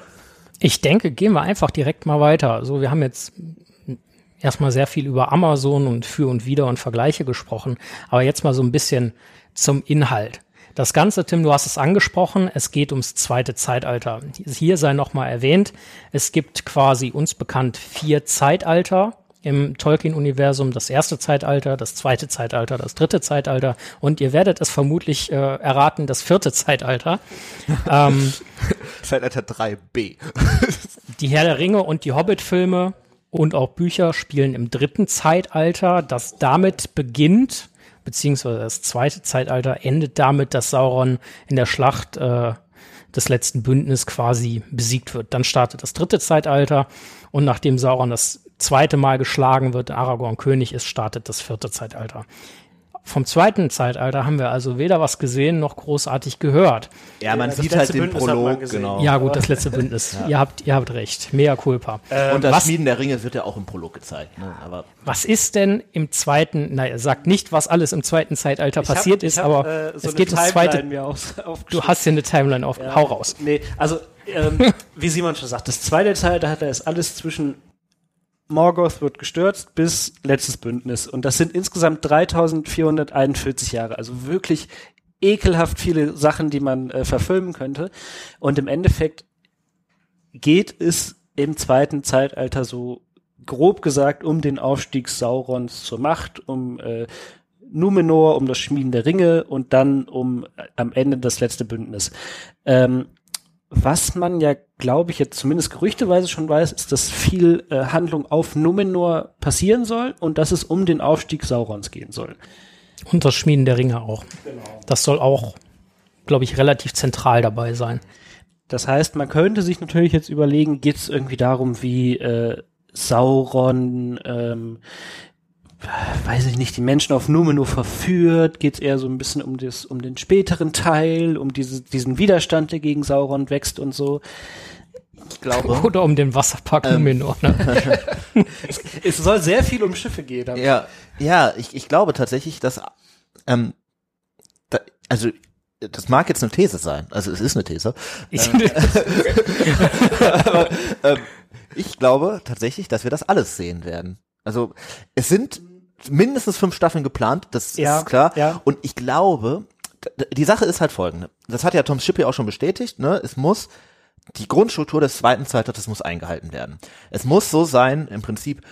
Ich denke, gehen wir einfach direkt mal weiter. So, wir haben jetzt erstmal sehr viel über Amazon und für und wider und Vergleiche gesprochen, aber jetzt mal so ein bisschen zum Inhalt. Das Ganze, Tim, du hast es angesprochen, es geht ums zweite Zeitalter. Hier sei nochmal erwähnt, es gibt quasi uns bekannt vier Zeitalter im Tolkien-Universum. Das erste Zeitalter, das zweite Zeitalter, das dritte Zeitalter und ihr werdet es vermutlich äh, erraten, das vierte Zeitalter. ähm, Zeitalter 3b. die Herr der Ringe und die Hobbit-Filme und auch Bücher spielen im dritten Zeitalter, das damit beginnt, beziehungsweise das zweite Zeitalter endet damit, dass Sauron in der Schlacht äh, des letzten Bündnis quasi besiegt wird. Dann startet das dritte Zeitalter und nachdem Sauron das zweite Mal geschlagen wird, Aragorn König ist, startet das vierte Zeitalter. Vom zweiten Zeitalter haben wir also weder was gesehen noch großartig gehört. Ja, man das sieht halt den Bündnis Prolog, gesehen. genau. Ja, gut, das letzte Bündnis. Ihr habt, ihr habt recht. Mea culpa. Und das was- Schmieden der Ringe wird ja auch im Prolog gezeigt. Ne? Aber Was ist denn im zweiten, naja, sagt nicht, was alles im zweiten Zeitalter Ich hab- passiert ich ist, hab, aber äh, so es eine geht Timeline zweite. Mir auf, Du hast hier eine Timeline auf. Hau raus. Nee, also, ähm, wie Simon schon sagt, das zweite Zeitalter ist alles zwischen Morgoth wird gestürzt bis letztes Bündnis. Und das sind insgesamt 3441 Jahre. Also wirklich ekelhaft viele Sachen, die man äh, verfilmen könnte. Und im Endeffekt geht es im zweiten Zeitalter so grob gesagt um den Aufstieg Saurons zur Macht, um äh, Numenor, um das Schmieden der Ringe und dann um äh, am Ende das letzte Bündnis. Ähm, was man ja, glaube ich, jetzt zumindest gerüchteweise schon weiß, ist, dass viel äh, Handlung auf Numenor passieren soll und dass es um den Aufstieg Saurons gehen soll. Und das Schmieden der Ringe auch. Genau. Das soll auch, glaube ich, relativ zentral dabei sein. Das heißt, man könnte sich natürlich jetzt überlegen, geht es irgendwie darum, wie äh, Sauron, ähm, weiß ich nicht, die Menschen auf Numenor verführt? Geht es eher so ein bisschen um, das, um den späteren Teil, um diese, diesen Widerstand, der gegen Sauron wächst und so? ich glaube, Oder um den Wasserpark Ähm. Numenor. Ne? Es soll sehr viel um Schiffe gehen. aber- ja, ja, ich, ich glaube tatsächlich, dass, ähm, da, also, das mag jetzt eine These sein, also es ist eine These. Ich, ähm, ich glaube tatsächlich, dass wir das alles sehen werden. Also es sind mindestens fünf Staffeln geplant, das Ja, ist klar. ja. Und ich glaube, die Sache ist halt folgende. Das hat ja Tom Shippey auch schon bestätigt. Ne? Es muss die Grundstruktur des zweiten Zeitalters muss eingehalten werden. Es muss so sein, im Prinzip.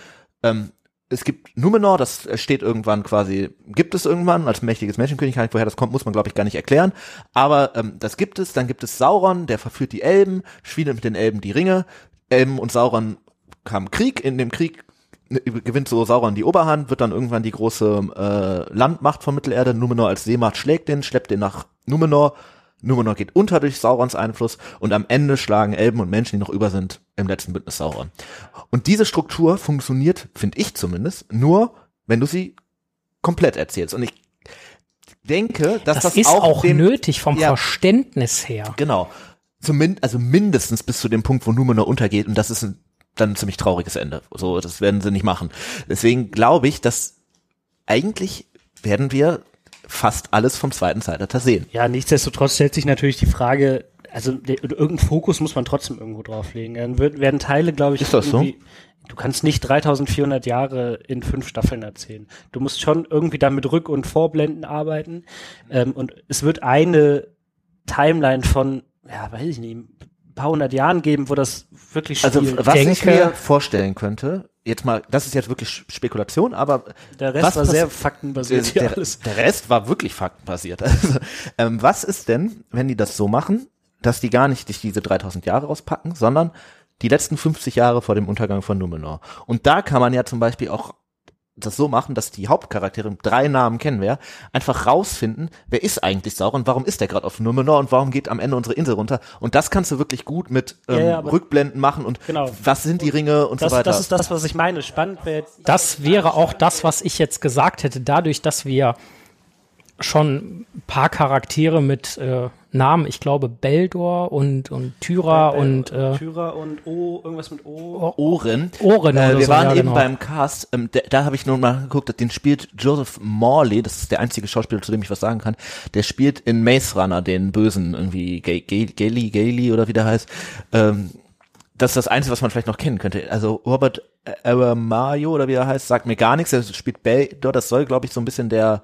Ähm, es gibt Numenor, das steht irgendwann quasi, gibt es irgendwann als mächtiges Menschenkönigreich, woher das kommt, muss man glaube ich gar nicht erklären. Aber ähm, das gibt es. Dann gibt es Sauron, der verführt die Elben, schmiedet mit den Elben die Ringe. Elben und Sauron kam Krieg. In dem Krieg gewinnt so Sauron die Oberhand, wird dann irgendwann die große äh, Landmacht von Mittelerde. Numenor als Seemacht schlägt den, schleppt den nach Numenor. Numenor geht unter durch Saurons Einfluss und am Ende schlagen Elben und Menschen, die noch über sind, im letzten Bündnis Sauron. Und diese Struktur funktioniert, finde ich zumindest, nur, wenn du sie komplett erzählst. Und ich denke, dass das das, ist auch, auch dem, nötig vom Ja. Verständnis her. Genau. Zumindest, also mindestens bis zu dem Punkt, wo Numenor untergeht und das ist ein, dann ein ziemlich trauriges Ende. So, das werden sie nicht machen. Deswegen glaube ich, dass eigentlich werden wir fast alles vom zweiten Zeitalter sehen. Ja, nichtsdestotrotz stellt sich natürlich die Frage, also der, irgendeinen Fokus muss man trotzdem irgendwo drauflegen. Dann wird, werden Teile, glaube ich, Ist das so? Du kannst nicht 3400 Jahre in fünf Staffeln erzählen. Du musst schon irgendwie da mit Rück- und Vorblenden arbeiten. Ähm, und es wird eine Timeline von, ja, weiß ich nicht, paar hundert Jahren geben, wo das wirklich Also spielt. was ich denke- mir vorstellen könnte, jetzt mal, das ist jetzt wirklich Spekulation, aber der Rest was war sehr faktenbasiert hier der, alles. der Rest war wirklich faktenbasiert. Also, ähm, was ist denn, wenn die das so machen, dass die gar nicht durch diese 3000 Jahre rauspacken, sondern die letzten 50 Jahre vor dem Untergang von Numenor. Und da kann man ja zum Beispiel auch das so machen, dass die Hauptcharaktere drei Namen kennen wir, einfach rausfinden, wer ist eigentlich Sauron, warum ist der gerade auf Numenor und warum geht am Ende unsere Insel runter. Und das kannst du wirklich gut mit ähm, Ja, ja, Rückblenden machen und Genau. was sind die Ringe und Das, so weiter. das ist das, was ich meine. Spannend wäre Das wäre auch das, was ich jetzt gesagt hätte, dadurch, dass wir schon ein paar Charaktere mit äh, Namen, ich glaube Beldor und, und Tyra und äh, Tyra und O, irgendwas mit O. Ohren. Ohren Äh, wir so, waren ja, eben genau. beim Cast, ähm, der, da habe ich nur mal geguckt, den spielt Joseph Morley, das ist der einzige Schauspieler, zu dem ich was sagen kann. Der spielt in Maze Runner den Bösen, irgendwie Ga- Ga- Gailey, Gailey oder wie der heißt. Ähm, das ist das Einzige, was man vielleicht noch kennen könnte. Also Robert Mario oder wie er heißt, sagt mir gar nichts. Er spielt Beldor, das soll, glaube ich, so ein bisschen der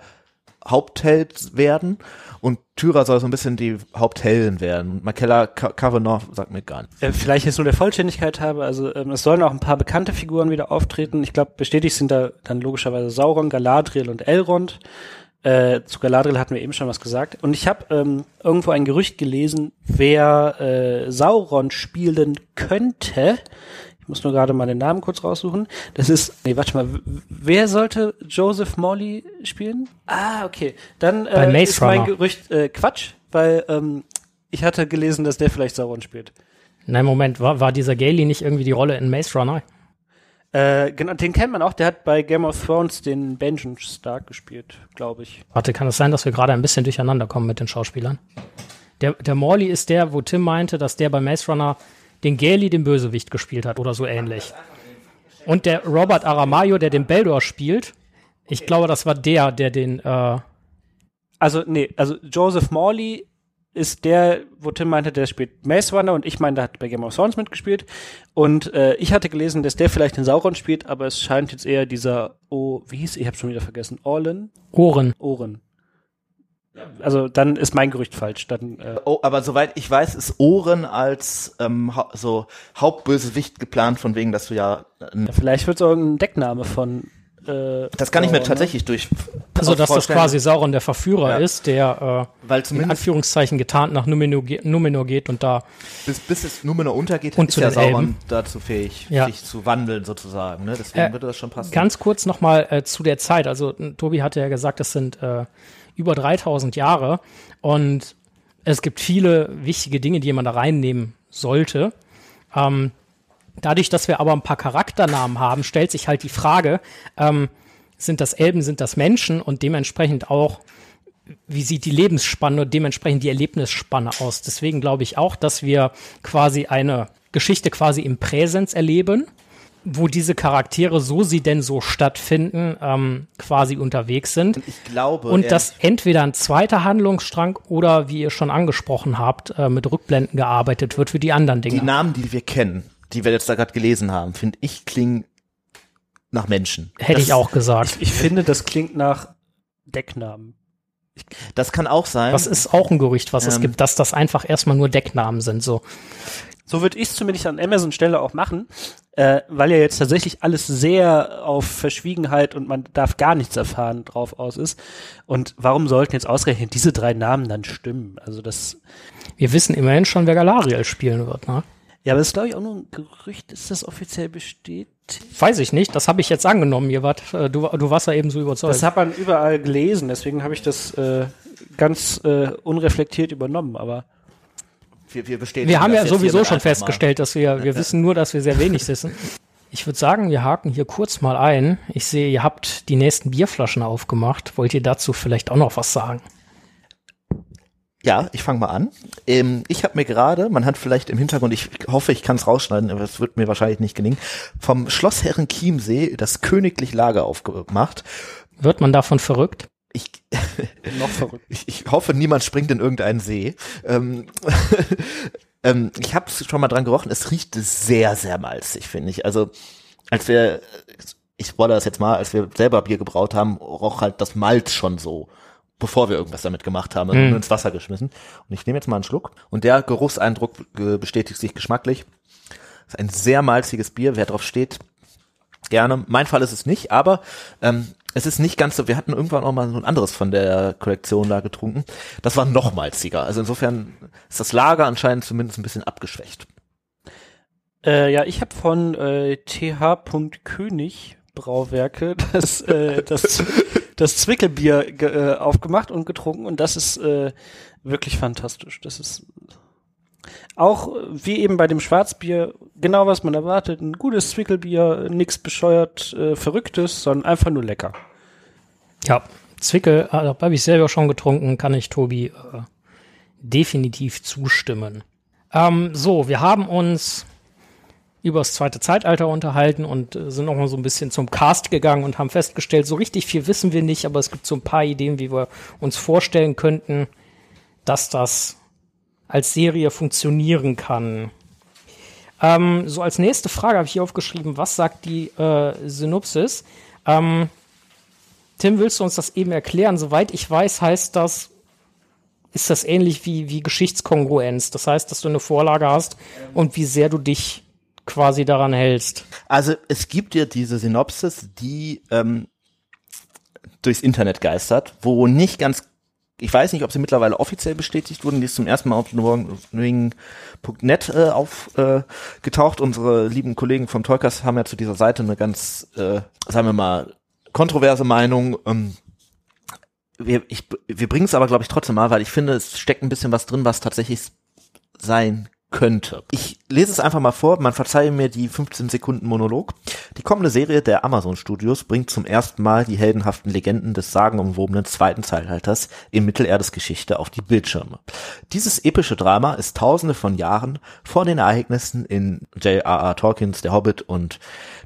Hauptheld werden. Und Tyra soll so ein bisschen die Hauptheldin werden. Makella Ka- Kavanagh sagt mir gar nichts. Äh, vielleicht jetzt nur der Vollständigkeit habe, also ähm, es sollen auch ein paar bekannte Figuren wieder auftreten. Ich glaube, bestätigt sind da dann logischerweise Sauron, Galadriel und Elrond. Äh, zu Galadriel hatten wir eben schon was gesagt. Und ich habe ähm, irgendwo ein Gerücht gelesen, wer äh, Sauron spielen könnte. Ich muss nur gerade mal den Namen kurz raussuchen. Das ist, nee, warte mal, wer sollte Joseph Morley spielen? Ah, okay. Dann äh, ist mein. Gerücht äh, Quatsch, weil ähm, ich hatte gelesen, dass der vielleicht Sauron spielt. Nein, Moment, war, war dieser Gailey nicht irgendwie die Rolle in Maze Runner? Äh, genau, den kennt man auch, der hat bei Game of Thrones den Benjamin Stark gespielt, glaube ich. Warte, kann es sein, dass wir gerade ein bisschen durcheinander kommen mit den Schauspielern? Der, der Morley ist der, wo Tim meinte, dass der bei Maze Runner den Gali, den Bösewicht, gespielt hat oder so ähnlich. Und der Robert Aramayo, der den Beldor spielt, ich glaube, das war der, der den, äh, Also, nee, also Joseph Morley ist der, wo Tim meinte, der spielt Maze Runner und ich meinte, der hat bei Game of Thrones mitgespielt. Und äh, ich hatte gelesen, dass der vielleicht den Sauron spielt, aber es scheint jetzt eher dieser, oh, wie hieß, ich habe schon wieder vergessen, Orlin? Ohren. Ohren. Also dann ist mein Gerücht falsch. Dann, äh, Oh, aber soweit ich weiß, ist Ohren als ähm, hau so Hauptbösewicht geplant, von wegen, dass du ja. Äh, vielleicht wird es irgendein Deckname von äh, das kann ich mir ne? tatsächlich durch. Also, dass das quasi Sauron der Verführer Ja. ist, der äh, Weil in Anführungszeichen getarnt nach Numenor, ge Numenor geht und da bis, bis es Numenor untergeht, Und ist zu ja den Sauron Elben. dazu fähig, Ja. sich zu wandeln sozusagen. Ne? Deswegen Äh, würde das schon passen. Ganz kurz nochmal äh, zu der Zeit. Also Tobi hatte ja gesagt, es sind äh, über 3000 Jahre und es gibt viele wichtige Dinge, die man da reinnehmen sollte. Ähm, dadurch, dass wir aber ein paar Charakternamen haben, stellt sich halt die Frage, ähm, sind das Elben, sind das Menschen und dementsprechend auch, wie sieht die Lebensspanne und dementsprechend die Erlebnisspanne aus. Deswegen glaube ich auch, dass wir quasi eine Geschichte quasi im Präsens erleben wo diese Charaktere, so sie denn so stattfinden, ähm, quasi unterwegs sind. ich glaube, Und dass entweder ein zweiter Handlungsstrang oder, wie ihr schon angesprochen habt, äh, mit Rückblenden gearbeitet wird für die anderen die Dinge. Namen, die wir kennen, die wir jetzt da gerade gelesen haben, finde ich klingen nach Menschen. Hätte das, ich auch gesagt. Ich finde, das klingt nach Decknamen. Das kann auch sein. Das ist auch ein Gerücht, was es Ähm. gibt, dass das einfach erstmal nur Decknamen sind. So. So würde ich es zumindest an Amazon Stelle auch machen, äh, weil ja jetzt tatsächlich alles sehr auf Verschwiegenheit und man darf gar nichts erfahren drauf aus ist. Und warum sollten jetzt ausgerechnet diese drei Namen dann stimmen? Also das, Wir wissen immerhin schon, wer Galariel spielen wird. Ne? ja, aber das ist glaube ich auch nur ein Gerücht, ist das offiziell bestätigt? Weiß ich nicht, das habe ich jetzt angenommen. Ihr wart, äh, du, du warst ja eben so überzeugt. Das hat man überall gelesen, deswegen habe ich das äh, ganz äh, unreflektiert übernommen, aber wir, wir, Wir haben ja sowieso schon einfach mal. festgestellt, dass wir, wir wissen nur, dass wir sehr wenig wissen. Ich würde sagen, wir haken hier kurz mal ein. Ich sehe, ihr habt die nächsten Bierflaschen aufgemacht. Wollt ihr dazu vielleicht auch noch was sagen? Ja, ich fange mal an. Ähm, ich habe mir gerade, man hat vielleicht im Hintergrund, ich hoffe, ich kann es rausschneiden, aber es wird mir wahrscheinlich nicht gelingen, vom Schlossherren Chiemsee das Königlich Lager aufgemacht. Wird man davon verrückt? Ich, noch verrückt. ich, hoffe, niemand springt in irgendeinen See. Ähm, ähm, ich habe schon mal dran gerochen, es riecht sehr, sehr malzig, finde ich. Also als wir, ich spoilere das jetzt mal, als wir selber Bier gebraut haben, roch halt das Malz schon so, bevor wir irgendwas damit gemacht haben, nur ins Wasser geschmissen. Und ich nehme jetzt mal einen Schluck und der Geruchseindruck äh, bestätigt sich geschmacklich. Das ist ein sehr malziges Bier, wer drauf steht, gerne. Mein Fall ist es nicht, aber ähm, es ist nicht ganz so, wir hatten irgendwann auch mal so ein anderes von der Kollektion da getrunken. Das war noch malziger. Also insofern ist das Lager anscheinend zumindest ein bisschen abgeschwächt. Äh, ja, ich habe von äh, th. König Brauwerke das, äh, das, das Zwickelbier äh, aufgemacht und getrunken und das ist äh, wirklich fantastisch. Das ist auch äh, wie eben bei dem Schwarzbier genau was man erwartet. Ein gutes Zwickelbier, nix bescheuert äh, Verrücktes, sondern einfach nur lecker. Ja, Zwickel äh, habe ich selber schon getrunken, kann ich Tobi äh, definitiv zustimmen. Ähm, so, wir haben uns über das zweite Zeitalter unterhalten und äh, sind noch mal so ein bisschen zum Cast gegangen und haben festgestellt, so richtig viel wissen wir nicht, aber es gibt so ein paar Ideen, wie wir uns vorstellen könnten, dass das als Serie funktionieren kann. Ähm, so als nächste Frage habe ich hier aufgeschrieben, was sagt die äh, Synopsis? Ähm, Tim, willst du uns das eben erklären? Soweit ich weiß, heißt das, ist das ähnlich wie, wie Geschichtskongruenz. Das heißt, dass du eine Vorlage hast und wie sehr du dich quasi daran hältst. Also es gibt ja diese Synopsis, die ähm, durchs Internet geistert, wo nicht ganz, ich weiß nicht, ob sie mittlerweile offiziell bestätigt wurden, die ist zum ersten Mal auf Wing.net äh, aufgetaucht. Unsere lieben Kollegen vom Tolkas haben ja zu dieser Seite eine ganz, äh, sagen wir mal, kontroverse Meinung. Ähm, wir, wir bringen es aber, glaube ich, trotzdem mal, weil ich finde, es steckt ein bisschen was drin, was tatsächlich sein könnte. Ich lese es einfach mal vor, man verzeihe mir die 15 Sekunden Monolog. Die kommende Serie der Amazon Studios bringt zum ersten Mal die heldenhaften Legenden des sagenumwobenen zweiten Zeitalters in Mittelerdes Geschichte auf die Bildschirme. Dieses epische Drama ist tausende von Jahren vor den Ereignissen in J.R.R. Tolkiens Der Hobbit und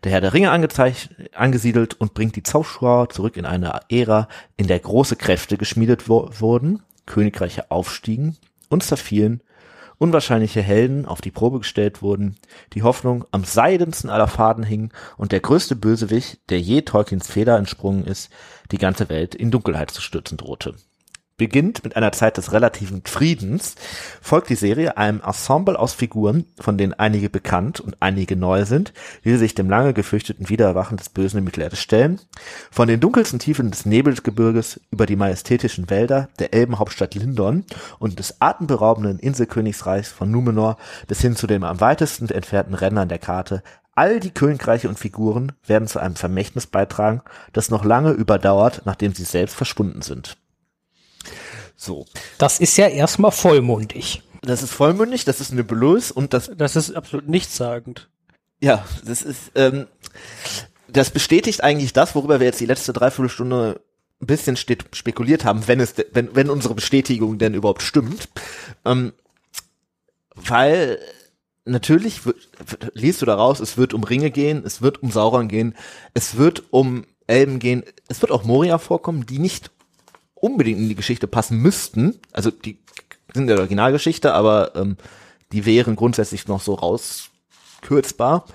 Der Herr der Ringe angesiedelt und bringt die Zuschauer zurück in eine Ära, in der große Kräfte geschmiedet wurden, Königreiche aufstiegen und zerfielen unwahrscheinliche Helden auf die Probe gestellt wurden, die Hoffnung am seidensten aller Faden hing und der größte Bösewicht, der je Tolkiens Feder entsprungen ist, die ganze Welt in Dunkelheit zu stürzen drohte beginnt mit einer Zeit des relativen Friedens, folgt die Serie einem Ensemble aus Figuren, von denen einige bekannt und einige neu sind, die sich dem lange gefürchteten Wiedererwachen des Bösen in Mittelerde stellen, von den dunkelsten Tiefen des Nebelgebirges über die majestätischen Wälder der Elbenhauptstadt Lindon und des atemberaubenden Inselkönigsreichs von Numenor bis hin zu den am weitesten entfernten Rändern der Karte All die Königreiche und Figuren werden zu einem Vermächtnis beitragen, das noch lange überdauert, nachdem sie selbst verschwunden sind. So. Das ist ja erstmal vollmundig. Das ist vollmundig, das ist nebulös und das. Das ist absolut nichtssagend. Ja, das ist, ähm, das bestätigt eigentlich das, worüber wir jetzt die letzte Dreiviertelstunde ein bisschen spekuliert haben, wenn es, wenn, wenn unsere Bestätigung denn überhaupt stimmt. Ähm, weil natürlich liest du daraus, es wird um Ringe gehen, es wird um Sauron gehen, es wird um Elben gehen, es wird auch Moria vorkommen, die nicht unbedingt in die Geschichte passen müssten, also die sind in der Originalgeschichte, aber ähm, die wären grundsätzlich noch so rauskürzbar.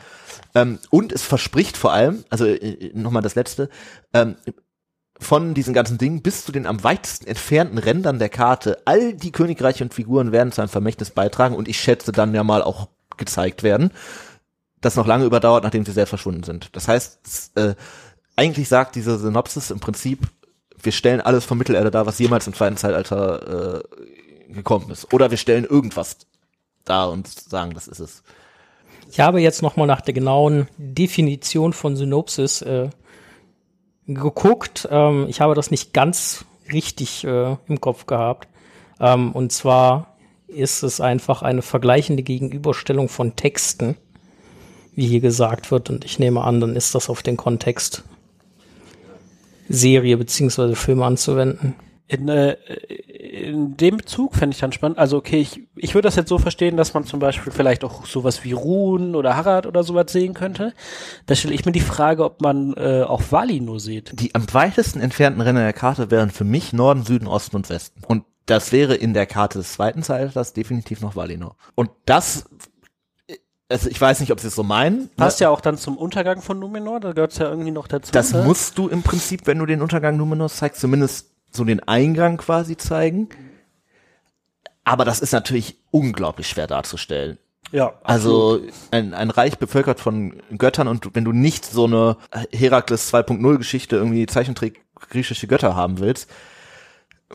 Ähm, und es verspricht vor allem, also äh, nochmal das letzte, ähm, von diesen ganzen Dingen bis zu den am weitesten entfernten Rändern der Karte, all die Königreiche und Figuren werden zu einem Vermächtnis beitragen und ich schätze dann ja mal auch gezeigt werden, das noch lange überdauert, nachdem sie selbst verschwunden sind. Das heißt, äh, eigentlich sagt diese Synopsis im Prinzip, wir stellen alles von Mittelerde dar, was jemals im zweiten Zeitalter äh, gekommen ist. Oder wir stellen irgendwas dar und sagen, das ist es. Ich habe jetzt nochmal nach der genauen Definition von Synopsis äh, geguckt. Ähm, ich habe das nicht ganz richtig äh, im Kopf gehabt. Ähm, und zwar ist es einfach eine vergleichende Gegenüberstellung von Texten, wie hier gesagt wird. Und ich nehme an, dann ist das auf den Kontext Serie beziehungsweise Film anzuwenden. In, äh, in dem Bezug fände ich dann spannend. Also okay, ich, ich würde das jetzt so verstehen, dass man zum Beispiel vielleicht auch sowas wie Ruhen oder Harad oder sowas sehen könnte. Da stelle ich mir die Frage, ob man äh, auch Wali nur sieht. Die am weitesten entfernten Ränder der Karte wären für mich Norden, Süden, Osten und Westen. Und das wäre in der Karte des zweiten Zeitalters definitiv noch Valinor. Und das also ich weiß nicht, ob sie es so meinen. Passt ja auch dann zum Untergang von Numenor, da gehört es ja irgendwie noch dazu. Das ne? musst du im Prinzip, wenn du den Untergang Numenors zeigst, zumindest so den Eingang quasi zeigen. Aber das ist natürlich unglaublich schwer darzustellen. Ja. Also ein, ein Reich bevölkert von Göttern und wenn du nicht so eine Herakles 2.0 Geschichte irgendwie Zeichentrick griechische Götter haben willst,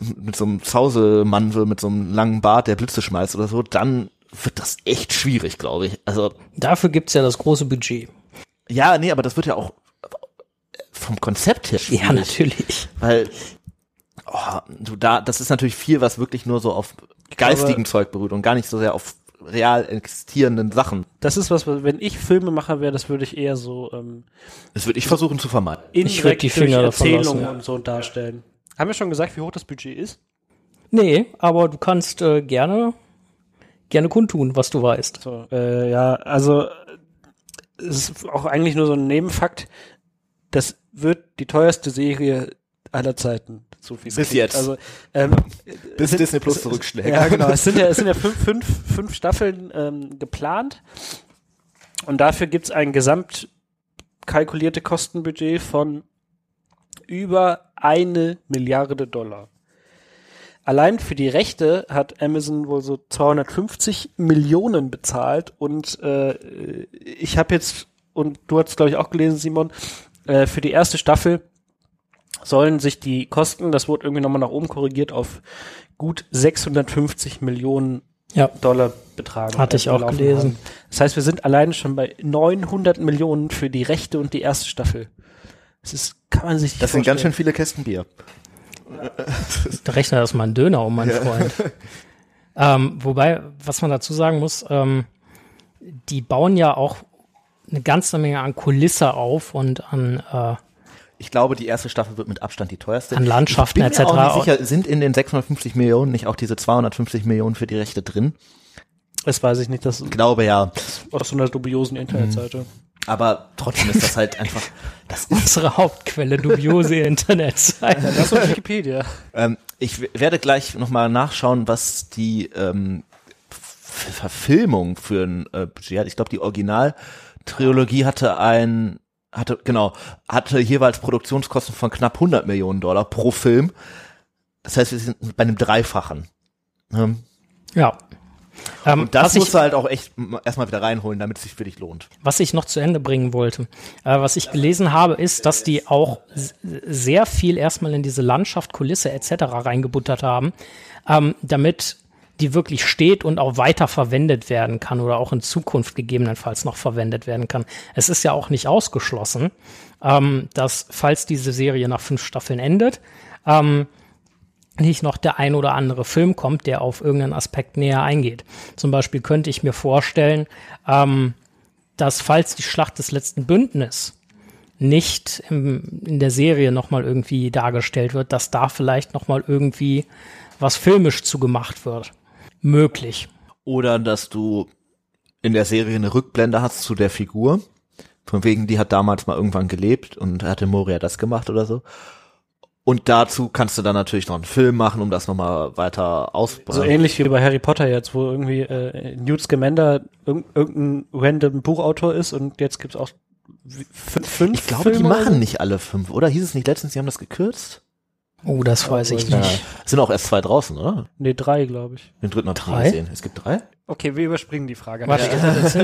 mit so einem Zausemantel, mit so einem langen Bart, der Blitze schmeißt oder so, dann wird das echt schwierig, glaube ich. Also dafür gibt's ja das große Budget. Ja, nee, aber das wird ja auch vom Konzept her schwierig. Ja, natürlich. Weil oh, du da, das ist natürlich viel, was wirklich nur so auf geistigen Zeug beruht und gar nicht so sehr auf real existierenden Sachen. Das ist was, wenn ich Filmemacher wäre, das würde ich eher so. Ähm, das würde ich versuchen zu vermeiden. Ich würde die Finger davon lassen, ja. und so darstellen. Haben wir schon gesagt, wie hoch das Budget ist? Nee, aber du kannst äh, gerne gerne kundtun, was du weißt. So, äh, ja, also es ist auch eigentlich nur so ein Nebenfakt. Das wird die teuerste Serie aller Zeiten. So viel Bis jetzt. Also, ähm, Bis sind, Disney Plus zurückschlägt. Ja, genau. Es sind ja, es sind ja fünf, fünf, fünf Staffeln ähm, geplant. Und dafür gibt's ein gesamt kalkulierte Kostenbudget von über eine Milliarde Dollar. Allein für die Rechte hat Amazon wohl so 250 Millionen bezahlt und äh, ich habe jetzt, und du hast glaube ich auch gelesen, Simon, äh, für die erste Staffel sollen sich die Kosten, das wurde irgendwie nochmal nach oben korrigiert, auf gut 650 Millionen ja. Dollar betragen. Hatte ich auch gelesen. Haben. Das heißt, wir sind alleine schon bei 900 Millionen für die Rechte und die erste Staffel. Das ist, kann man sich Das vorstellen. sind ganz schön viele Kästen Bier. Der Rechner ist mal ein Döner, um mein ja. Freund. Ähm, wobei, was man dazu sagen muss, ähm, die bauen ja auch eine ganze Menge an Kulisse auf und an äh, Ich glaube, die erste Staffel wird mit Abstand die teuerste. An Landschaften ich bin etc. Mir auch nicht sicher, sind in den 650 Millionen nicht auch diese 250 Millionen für die Rechte drin? Das weiß ich nicht, das Ich glaube ja. aus so einer dubiosen Internetseite. Aber trotzdem ist das halt einfach, das ist, unsere Hauptquelle, dubiose Internetseite. Das ist Wikipedia. ähm, ich werde gleich nochmal nachschauen, was die ähm, Verfilmung für ein äh, Budget hat. Ich glaube, die Originaltrilogie hatte ein, hatte, genau, hatte jeweils Produktionskosten von knapp 100 Millionen Dollar pro Film. Das heißt, wir sind bei einem Dreifachen. Ähm, Ja. Ähm, Und das musst ich, du halt auch echt erstmal wieder reinholen, damit es sich für dich lohnt. was ich noch zu Ende bringen wollte, äh, was ich gelesen habe, ist, dass die auch sehr viel erstmal in diese Landschaft, Kulisse etc. reingebuttert haben, ähm, damit die wirklich steht und auch weiter verwendet werden kann oder auch in Zukunft gegebenenfalls noch verwendet werden kann. Es ist ja auch nicht ausgeschlossen, ähm, dass falls diese Serie nach fünf Staffeln endet, ähm, nicht noch der ein oder andere Film kommt, der auf irgendeinen Aspekt näher eingeht. Zum Beispiel könnte ich mir vorstellen, ähm, dass falls die Schlacht des letzten Bündnis nicht im, in der Serie nochmal irgendwie dargestellt wird, dass da vielleicht nochmal irgendwie was filmisch zugemacht wird. Möglich. Oder dass du in der Serie eine Rückblende hast zu der Figur. Von wegen, die hat damals mal irgendwann gelebt und hatte Moria das gemacht oder so. Und dazu kannst du dann natürlich noch einen Film machen, um das nochmal weiter auszubauen. So ähnlich wie bei Harry Potter jetzt, wo irgendwie äh, Newt Scamander irg irgendein random Buchautor ist und jetzt gibt's auch fünf, fünf ich glaube, die Filme oder machen nicht alle fünf, oder? Hieß es nicht letztens, die haben das gekürzt? Oh, das weiß ich nicht. Es sind auch erst zwei draußen, oder? Nee, drei, glaube ich. Den dritten nie Drei? gesehen. Es gibt drei? Okay, wir überspringen die Frage. Warte,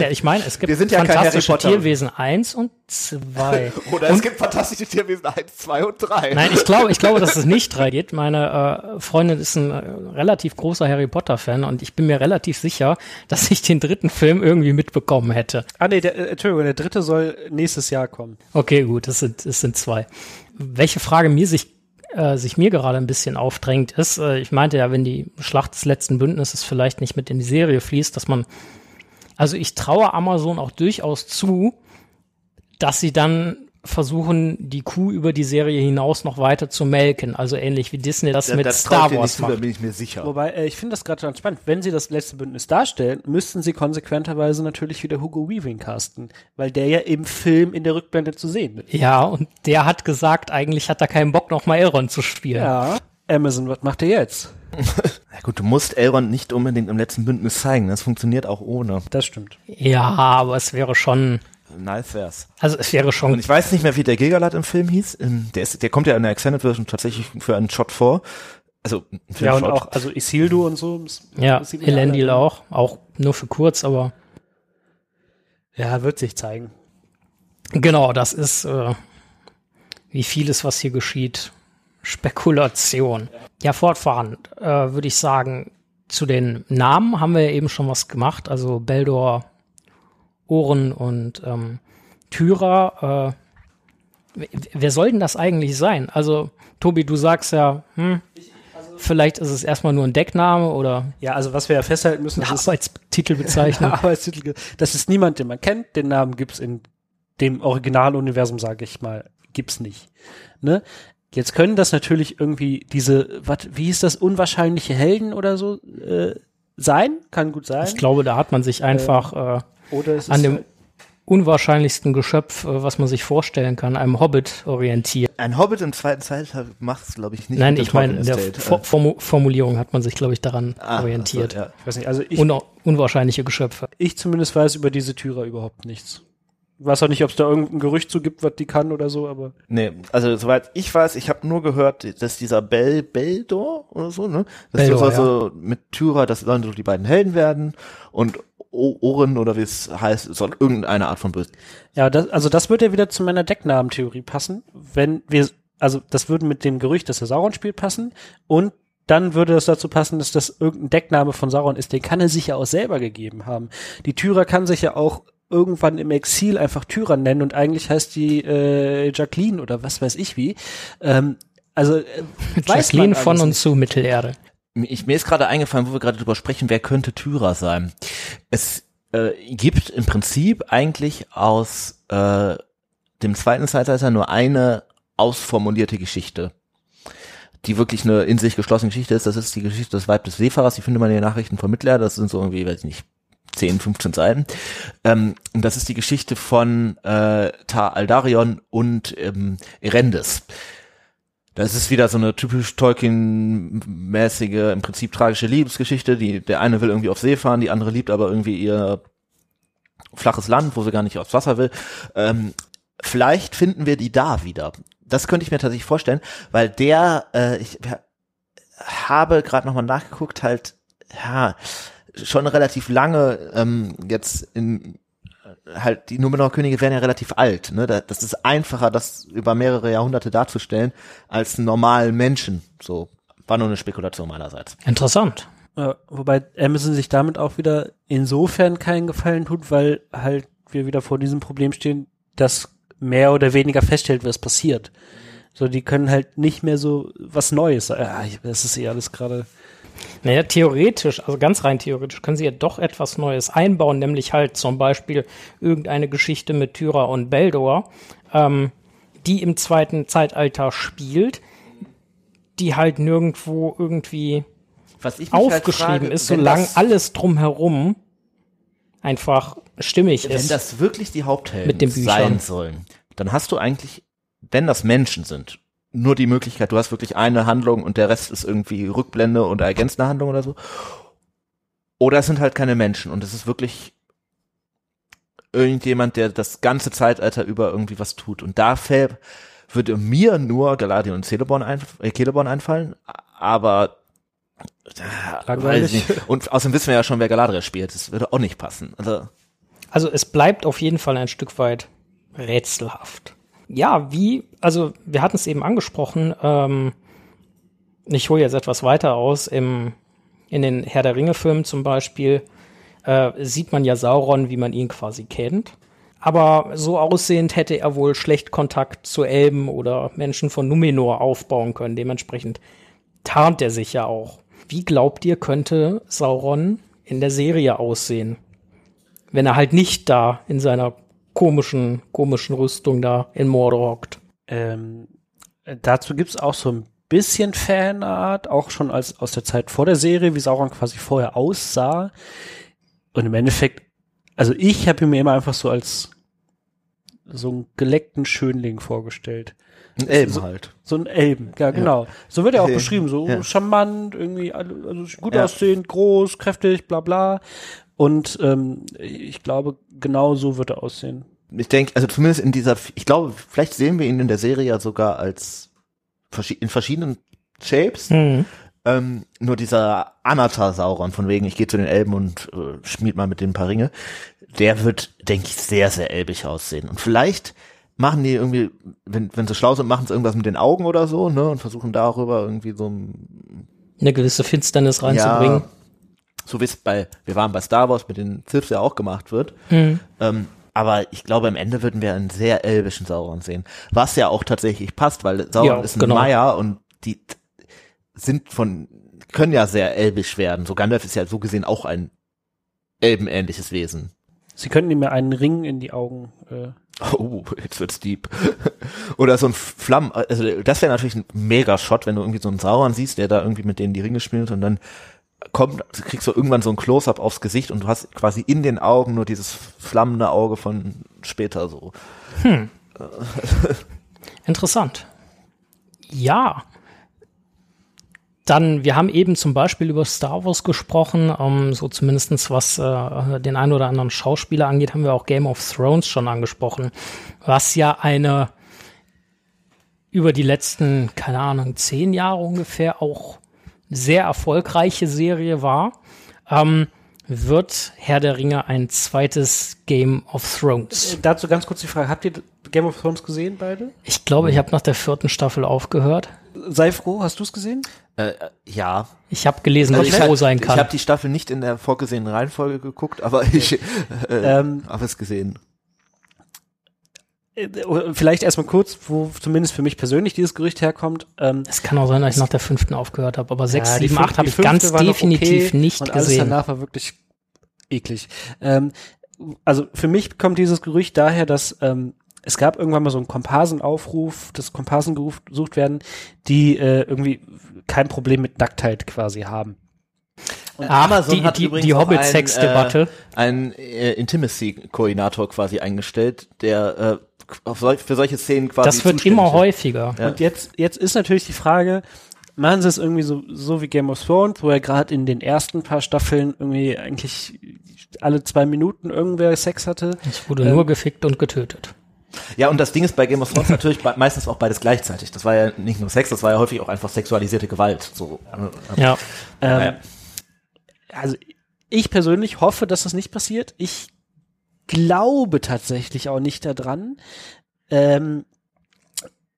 ja, ich meine, es gibt Wir sind ja fantastische. Tierwesen 1 und 2. Oder es gibt fantastische Tierwesen 1, 2 und 3. Nein, ich glaube, ich glaube, dass es nicht drei geht. Meine äh, Freundin ist ein äh, relativ großer Harry Potter Fan und ich bin mir relativ sicher, dass ich den dritten Film irgendwie mitbekommen hätte. Ah nee, der, äh, Entschuldigung, der dritte soll nächstes Jahr kommen. Okay, gut, das sind, das sind zwei. Welche Frage mir sich, äh, sich mir gerade ein bisschen aufdrängt, ist, äh, ich meinte ja, wenn die Schlacht des letzten Bündnisses vielleicht nicht mit in die Serie fließt, dass man, also ich traue Amazon auch durchaus zu, dass sie dann versuchen, die Kuh über die Serie hinaus noch weiter zu melken. Also ähnlich wie Disney das mit Star Wars Da macht. bin ich mir sicher. Wobei, äh, ich finde das gerade ganz spannend. Wenn sie das letzte Bündnis darstellen, müssten sie konsequenterweise natürlich wieder Hugo Weaving casten, weil der ja im Film in der Rückblende zu sehen ist. Ja, und der hat gesagt, eigentlich hat er keinen Bock, noch mal Elrond zu spielen. Ja. Amazon, was macht er jetzt? Ja gut, du musst Elrond nicht unbedingt im letzten Bündnis zeigen. Das funktioniert auch ohne. Das stimmt. ja aber es wäre schon, Nice wär's. also es wäre schon Und ich weiß nicht mehr, wie der Gilgalad im Film hieß. Ähm, Der, ist, der kommt ja in der Extended Version tatsächlich für einen Shot vor. Also Ja, und Filmshot. auch, also Isildur und so. Ja, Elendil alle. auch. Auch nur für kurz, aber Ja, wird sich zeigen. genau, das ist äh, wie vieles, was hier geschieht, Spekulation. Ja, fortfahrend äh, würde ich sagen, zu den Namen haben wir ja eben schon was gemacht. Also Beldor, Ohren und ähm, Tyra. Äh, wer soll denn das eigentlich sein? Also, Tobi, du sagst ja, hm, vielleicht ist es erstmal nur ein Deckname oder Ja, also was wir ja festhalten müssen, das ist Arbeitstitelbezeichnung. Arbeitstitel. Das ist niemand, den man kennt. Den Namen gibt's in dem Originaluniversum, sage ich mal, gibt's nicht. Ne? Jetzt können das natürlich irgendwie diese, wat, wie hieß das, unwahrscheinliche Helden oder so äh, sein? Kann gut sein. Ich glaube, da hat man sich einfach äh, es ist an dem unwahrscheinlichsten Geschöpf, äh, was man sich vorstellen kann, einem Hobbit orientiert. Ein Hobbit im zweiten Zeitalter macht es, glaube ich, nicht. Nein, ich meine, in der Tolkien Estate. Fo- Formu Formulierung hat man sich, glaube ich, daran Ah, orientiert. ja. ich weiß nicht, also ich, Un unwahrscheinliche Geschöpfe. ich zumindest weiß über diese Tyra überhaupt nichts. Ich weiß auch nicht, ob es da irgendein Gerücht zu gibt, was die kann oder so, aber Nee, also soweit ich weiß, ich habe nur gehört, dass dieser Bel Beldor oder so, ne? Das Beldor, soll so mit Tyra, das sollen so die beiden Helden werden und O- Oren oder wie es heißt, soll irgendeine Art von Böse. Ja, das, also das würde ja wieder zu meiner Decknamentheorie passen, wenn wir, also das würde mit dem Gerücht, dass er Sauron spielt, passen und dann würde es dazu passen, dass das irgendein Deckname von Sauron ist. Den kann er sich ja auch selber gegeben haben. Die Tyra kann sich ja auch irgendwann im Exil einfach Tyra nennen und eigentlich heißt die äh, Jacqueline oder was weiß ich wie. Ähm, also äh, weiß Jacqueline man von und nicht. zu Mittelerde. Ich, mir ist gerade eingefallen, wo wir gerade drüber sprechen, wer könnte Tyra sein? Es äh, gibt im Prinzip eigentlich aus äh, dem zweiten Zeitalter nur eine ausformulierte Geschichte, die wirklich eine in sich geschlossene Geschichte ist. Das ist die Geschichte des Weib des Seefahrers, die findet man in den Nachrichten von Mittler. Das sind so irgendwie, weiß ich nicht, 10, 15 Seiten. Ähm, und das ist die Geschichte von äh, Tar Aldarion und ähm, Erendes. Das ist wieder so eine typisch Tolkien-mäßige, im Prinzip tragische Liebesgeschichte. Die, der eine will irgendwie auf See fahren, die andere liebt aber irgendwie ihr flaches Land, wo sie gar nicht aufs Wasser will. Ähm, vielleicht finden wir die da wieder. Das könnte ich mir tatsächlich vorstellen, weil der, äh, ich habe gerade nochmal nachgeguckt, halt, ja, schon relativ lange ähm, jetzt in halt die Numenor Könige werden ja relativ alt, ne? Das ist einfacher, das über mehrere Jahrhunderte darzustellen als einen normalen Menschen. So war nur eine Spekulation meinerseits. Interessant. Ja, wobei Amazon sich damit auch wieder insofern keinen Gefallen tut, weil halt wir wieder vor diesem Problem stehen, dass mehr oder weniger feststellt, was passiert. So, die können halt nicht mehr so was Neues. Ja, das ist eh alles gerade. Naja, theoretisch, also ganz rein theoretisch, können sie ja doch etwas Neues einbauen, nämlich halt zum Beispiel irgendeine Geschichte mit Tyra und Beldor, ähm, die im zweiten Zeitalter spielt, die halt nirgendwo irgendwie Was ich aufgeschrieben halt frage, ist, wenn solange alles drumherum einfach stimmig wenn ist. das wirklich die Haupthelden sein sollen, dann hast du eigentlich, wenn das Menschen sind, nur die Möglichkeit, du hast wirklich eine Handlung und der Rest ist irgendwie Rückblende und ergänzende Handlung oder so. Oder es sind halt keine Menschen und es ist wirklich irgendjemand, der das ganze Zeitalter über irgendwie was tut. Und da fällt, würde mir nur Galadriel und Celeborn, einf äh, Celeborn einfallen, aber äh, Langweilig. Und außerdem wissen wir ja schon, wer Galadriel spielt. Das würde auch nicht passen. Also Also es bleibt auf jeden Fall ein Stück weit rätselhaft. Ja, wie, also wir hatten es eben angesprochen, ähm, ich hole jetzt etwas weiter aus, im, in den Herr der Ringe-Filmen zum Beispiel äh, sieht man ja Sauron, wie man ihn quasi kennt. Aber so aussehend hätte er wohl schlecht Kontakt zu Elben oder Menschen von Numenor aufbauen können. Dementsprechend tarnt er sich ja auch. Wie glaubt ihr, könnte Sauron in der Serie aussehen? Wenn er halt nicht da in seiner komischen, komischen Rüstung da in Mordor hockt. Ähm, äh, dazu gibt's auch so ein bisschen Fanart, auch schon als aus der Zeit vor der Serie, wie Sauron quasi vorher aussah. Und im Endeffekt, also ich habe ihn mir immer einfach so als so einen geleckten Schönling vorgestellt. ein Elben So- halt. So ein Elben, ja, genau. So wird er auch beschrieben, so Ja. charmant, irgendwie, also gut Ja. aussehend, groß, kräftig, bla bla. Und ähm, ich glaube, genau so wird er aussehen. Ich denke, also zumindest in dieser, ich glaube, vielleicht sehen wir ihn in der Serie ja sogar als in verschiedenen Shapes. Hm. Ähm, nur dieser Anatar-Sauron, von wegen, ich gehe zu den Elben und äh, schmied mal mit denen ein paar Ringe, der wird, denke ich, sehr, sehr elbig aussehen. Und vielleicht machen die irgendwie, wenn, wenn sie schlau sind, machen sie irgendwas mit den Augen oder so, ne, und versuchen darüber irgendwie so ein Eine gewisse Finsternis reinzubringen. ja, so wie es bei, wir waren bei Star Wars mit den Siths ja auch gemacht wird. Hm. Ähm, aber ich glaube, am Ende würden wir einen sehr elbischen Sauron sehen. Was ja auch tatsächlich passt, weil Sauron Ja, ist ein genau. Maya und die sind von, können ja sehr elbisch werden. So Gandalf ist ja so gesehen auch ein elbenähnliches Wesen. Sie könnten ihm ja einen Ring in die Augen. Äh, Oh, jetzt wird's deep. Oder so ein Flamm, also das wäre natürlich ein Mega-Shot, wenn du irgendwie so einen Sauron siehst, der da irgendwie mit denen die Ringe spielt und dann kommt, kriegst du irgendwann so ein Close-Up aufs Gesicht und du hast quasi in den Augen nur dieses flammende Auge von später so. Interessant. Ja. Dann, wir haben eben zum Beispiel über Star Wars gesprochen, ähm, so zumindestens was äh, den ein oder anderen Schauspieler angeht, haben wir auch Game of Thrones schon angesprochen, was ja eine über die letzten, keine Ahnung, zehn Jahre ungefähr auch sehr erfolgreiche Serie war. Ähm, wird Herr der Ringe ein zweites Game of Thrones? dazu ganz kurz die Frage, habt ihr Game of Thrones gesehen, beide? Ich glaube, ich habe nach der vierten Staffel aufgehört. Sei froh, hast du es gesehen? Äh, ja. Ich habe gelesen, dass Also ich ich froh sein Ich kann. habe die Staffel nicht in der vorgesehenen Reihenfolge geguckt, aber ich äh, Ähm, habe es gesehen. Äh, vielleicht erstmal kurz, wo zumindest für mich persönlich dieses Gerücht herkommt. Ähm, es kann auch sein, dass ich nach der fünften aufgehört habe, aber sechs, ja, sieben, acht habe ich ganz definitiv okay nicht und alles gesehen. danach war wirklich eklig. Ähm, also für mich kommt dieses Gerücht daher, dass ähm, es gab irgendwann mal so einen Komparsenaufruf, dass Komparsen gesucht werden, die äh, irgendwie kein Problem mit Nacktheit quasi haben. Und Ach, Amazon die- hat die- übrigens die Hobbit-Sex-Debatte. Einen, äh, einen äh, Intimacy-Koordinator quasi eingestellt, der äh, für solche Szenen quasi Das wird immer häufiger. Ja. Und jetzt, jetzt ist natürlich die Frage, machen sie es irgendwie so, so wie Game of Thrones, wo er gerade in den ersten paar Staffeln irgendwie eigentlich alle zwei Minuten irgendwer Sex hatte. Es wurde Ähm, nur gefickt und getötet. Ja, und das Ding ist bei Game of Thrones natürlich meistens auch beides gleichzeitig. Das war ja nicht nur Sex, das war ja häufig auch einfach sexualisierte Gewalt. So. Ja. Ähm, Ja. Also ich persönlich hoffe, dass das nicht passiert. Ich glaube tatsächlich auch nicht daran. Ähm,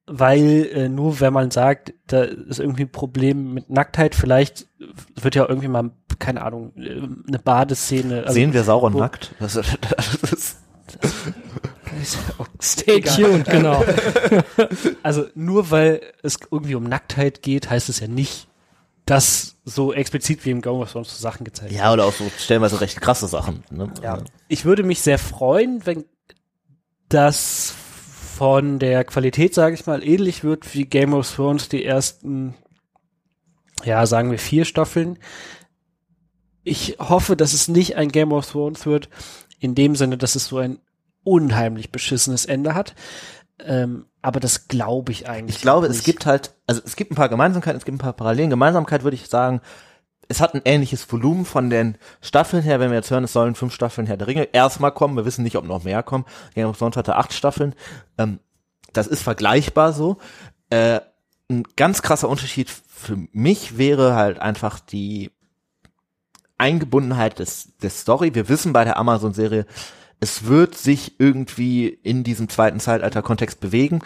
weil äh, nur wenn man sagt, da ist irgendwie ein Problem mit Nacktheit, vielleicht wird ja irgendwie mal, keine Ahnung, äh, eine Badeszene. Also, Sehen wir Sauron wo- nackt? Das, das ist, Stay tuned, genau. Also nur weil es irgendwie um Nacktheit geht, heißt es ja nicht, dass so explizit wie im Game of Thrones so Sachen gezeigt ja, oder auch so stellenweise recht krasse Sachen. Ne? Ja. Ich würde mich sehr freuen, wenn das von der Qualität, sage ich mal, ähnlich wird wie Game of Thrones die ersten, ja, sagen wir vier Staffeln. Ich hoffe, dass es nicht ein Game of Thrones wird, in dem Sinne, dass es so ein unheimlich beschissenes Ende hat. Ähm, aber das glaube ich eigentlich. Ich glaube, nicht. es gibt halt, also es gibt ein paar Gemeinsamkeiten, es gibt ein paar Parallelen. Gemeinsamkeit würde ich sagen, es hat ein ähnliches Volumen von den Staffeln her, wenn wir jetzt hören, es sollen fünf Staffeln Herr der Ringe erstmal kommen, wir wissen nicht, ob noch mehr kommen. Game of Thrones hatte acht Staffeln. Ähm, das ist vergleichbar so. Äh, ein ganz krasser Unterschied für mich wäre halt einfach die Eingebundenheit des, des Story. Wir wissen bei der Amazon-Serie, es wird sich irgendwie in diesem zweiten Zeitalter-Kontext bewegen.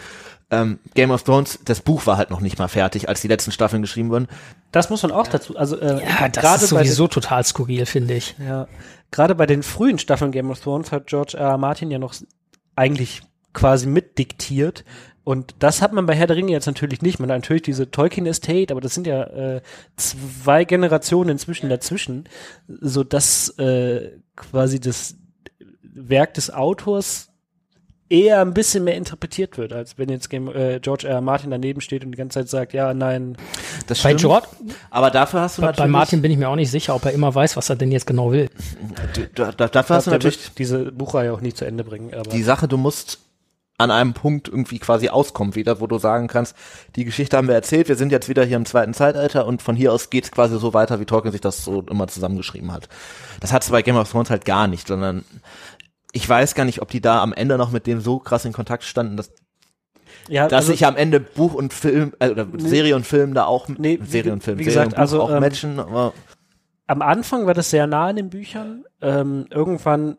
Ähm, Game of Thrones, das Buch war halt noch nicht mal fertig, als die letzten Staffeln geschrieben wurden. Das muss man auch dazu, also äh, Ja, das gerade ist bei den- sowieso total skurril, finde ich. Ja, gerade bei den frühen Staffeln Game of Thrones hat George R. R. Martin ja noch eigentlich quasi mitdiktiert. Und das hat man bei Herr der Ringe jetzt natürlich nicht. Man hat natürlich diese Tolkien Estate, aber das sind ja äh, zwei Generationen inzwischen dazwischen, so dass äh, quasi das Werk des Autors eher ein bisschen mehr interpretiert wird, als wenn jetzt Game, äh, George R. Martin daneben steht und die ganze Zeit sagt, ja, nein, Das Bei stimmt. George, Aber dafür hast du bei, natürlich, bei Martin bin ich mir auch nicht sicher, ob er immer weiß, was er denn jetzt genau will. da, da, dafür hast du natürlich diese Buchreihe auch nie zu Ende bringen. Aber die Sache, du musst an einem Punkt irgendwie quasi auskommen wieder, wo du sagen kannst, die Geschichte haben wir erzählt, wir sind jetzt wieder hier im zweiten Zeitalter und von hier aus geht's quasi so weiter, wie Tolkien sich das so immer zusammengeschrieben hat. Das hat's bei Game of Thrones halt gar nicht, sondern ich weiß gar nicht, ob die da am Ende noch mit dem so krass in Kontakt standen, dass, ja, dass also, sich am Ende Buch und Film, äh, oder Serie und Film da auch, Nee, wie- Serie und Film, wie Serie gesagt, und Buch also, auch ähm, matchen, aber am Anfang war das sehr nah an den Büchern. Ähm, irgendwann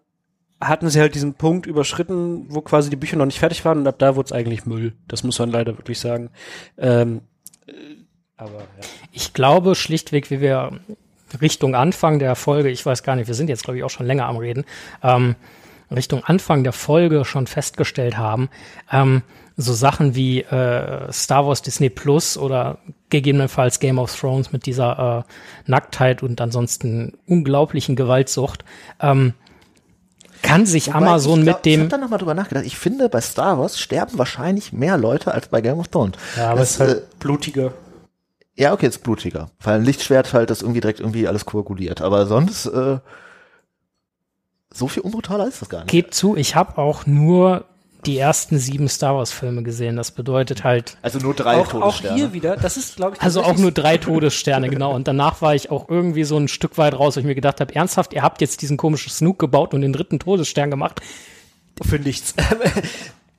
hatten sie halt diesen Punkt überschritten, wo quasi die Bücher noch nicht fertig waren und ab da wurde es eigentlich Müll. Das muss man leider wirklich sagen. Ähm, äh, aber ja. Ich glaube schlichtweg, wie wir Richtung Anfang der Folge, ich weiß gar nicht, wir sind jetzt glaube ich auch schon länger am Reden, ähm, Richtung Anfang der Folge schon festgestellt haben, ähm, so Sachen wie äh, Star Wars Disney Plus oder gegebenenfalls Game of Thrones mit dieser äh, Nacktheit und ansonsten unglaublichen Gewaltsucht, ähm, kann sich Wobei Amazon glaub, mit dem Ich hab da nochmal drüber nachgedacht. Ich finde, bei Star Wars sterben wahrscheinlich mehr Leute als bei Game of Thrones. ja, aber Das, es ist halt äh, blutiger. Ja, okay, ist blutiger. Weil ein Lichtschwert halt das irgendwie direkt irgendwie alles koaguliert. Aber sonst, äh, so viel unbrutaler ist das gar nicht. Geb zu, ich habe auch nur die ersten sieben Star Wars Filme gesehen. Das bedeutet halt Also nur drei Auch, auch Todessterne. hier wieder, das ist, glaube ich, Also auch nur drei Todessterne, genau. Und danach war ich auch irgendwie so ein Stück weit raus, wo ich mir gedacht habe, ernsthaft, ihr habt jetzt diesen komischen Snook gebaut und den dritten Todesstern gemacht. für nichts.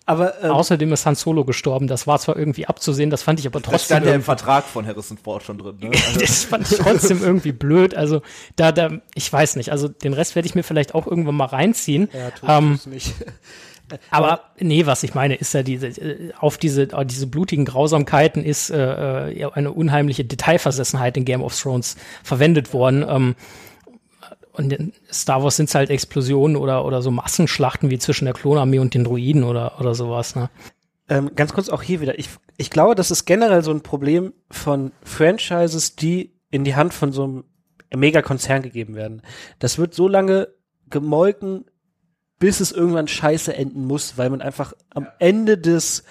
aber ähm, Außerdem ist Han Solo gestorben. Das war zwar irgendwie abzusehen, das fand ich aber das trotzdem, stand ja im irgendwie, Vertrag von Harrison Ford schon drin. Ne? Also, das fand ich trotzdem irgendwie blöd. Also da, da, ich weiß nicht. Also den Rest werde ich mir vielleicht auch irgendwann mal reinziehen. ja, tut ähm, es nicht. Aber nee, was ich meine, ist ja diese, äh, auf diese, auf diese blutigen Grausamkeiten ist äh, äh, ja eine unheimliche Detailversessenheit in Game of Thrones verwendet worden. Ähm, und in Star Wars sind es halt Explosionen oder, oder so Massenschlachten wie zwischen der Klonarmee und den Druiden oder, oder sowas. Ne? Ähm, ganz kurz auch hier wieder. Ich, ich glaube, das ist generell so ein Problem von Franchises, die in die Hand von so einem Megakonzern gegeben werden. Das wird so lange gemolken, bis es irgendwann scheiße enden muss, weil man einfach am Ende des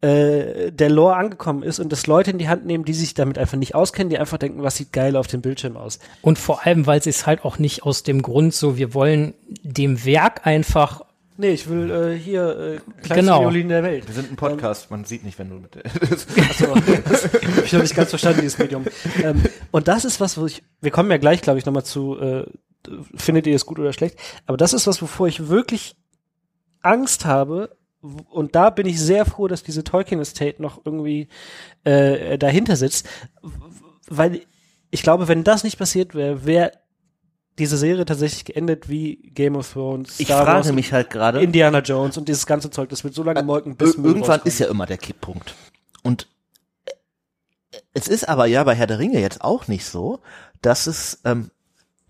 äh, der Lore angekommen ist und das Leute in die Hand nehmen, die sich damit einfach nicht auskennen, die einfach denken, was sieht geil auf dem Bildschirm aus. Und vor allem, weil sie es halt auch nicht aus dem Grund so, wir wollen dem Werk einfach Nee, ich will äh, hier äh, kleinste Genau. Violin der Welt. Wir sind ein Podcast, man sieht nicht, wenn du mit Achso, ich habe nicht ganz verstanden, dieses Medium. Ähm, und das ist was, wo ich, wir kommen ja gleich, glaube ich, nochmal zu, äh, findet ihr es gut oder schlecht, aber das ist was, wovor ich wirklich Angst habe, und da bin ich sehr froh, dass diese Tolkien Estate noch irgendwie äh, dahinter sitzt, weil ich glaube, wenn das nicht passiert wäre, wäre diese Serie tatsächlich geendet wie Game of Thrones, Ich Star frage Wars, mich halt gerade, Indiana Jones und dieses ganze Zeug, das wird so lange molken, bis Ir irgendwann ist ja immer der Kipppunkt. Und äh, es ist aber ja bei Herr der Ringe jetzt auch nicht so, dass es ähm,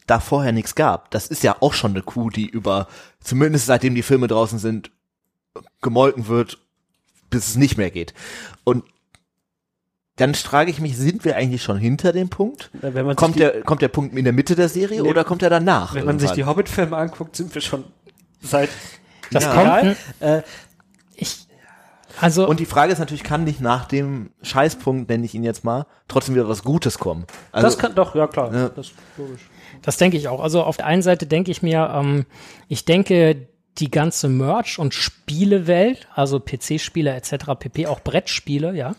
da vorher nichts gab. Das ist ja auch schon eine Kuh, die über, zumindest seitdem die Filme draußen sind, gemolken wird, bis es nicht mehr geht. Und dann frage ich mich, sind wir eigentlich schon hinter dem Punkt? wenn man Kommt die, der, kommt der Punkt in der Mitte der Serie Nee. oder kommt er danach? wenn man sich die? Hobbit-Filme anguckt, sind wir schon seit Das Ja. kommt. Äh, Ich, also, Und die Frage ist natürlich, kann nicht nach dem Scheißpunkt, nenne ich ihn jetzt mal, trotzdem wieder was Gutes kommen? Also, das kann doch, ja klar, Ja. das ist logisch. Das denke ich auch. Also auf der einen Seite denke ich mir, ähm, ich denke, die ganze Merch- und Spielewelt, also PC-Spiele etc., pp, auch Brettspiele, ja.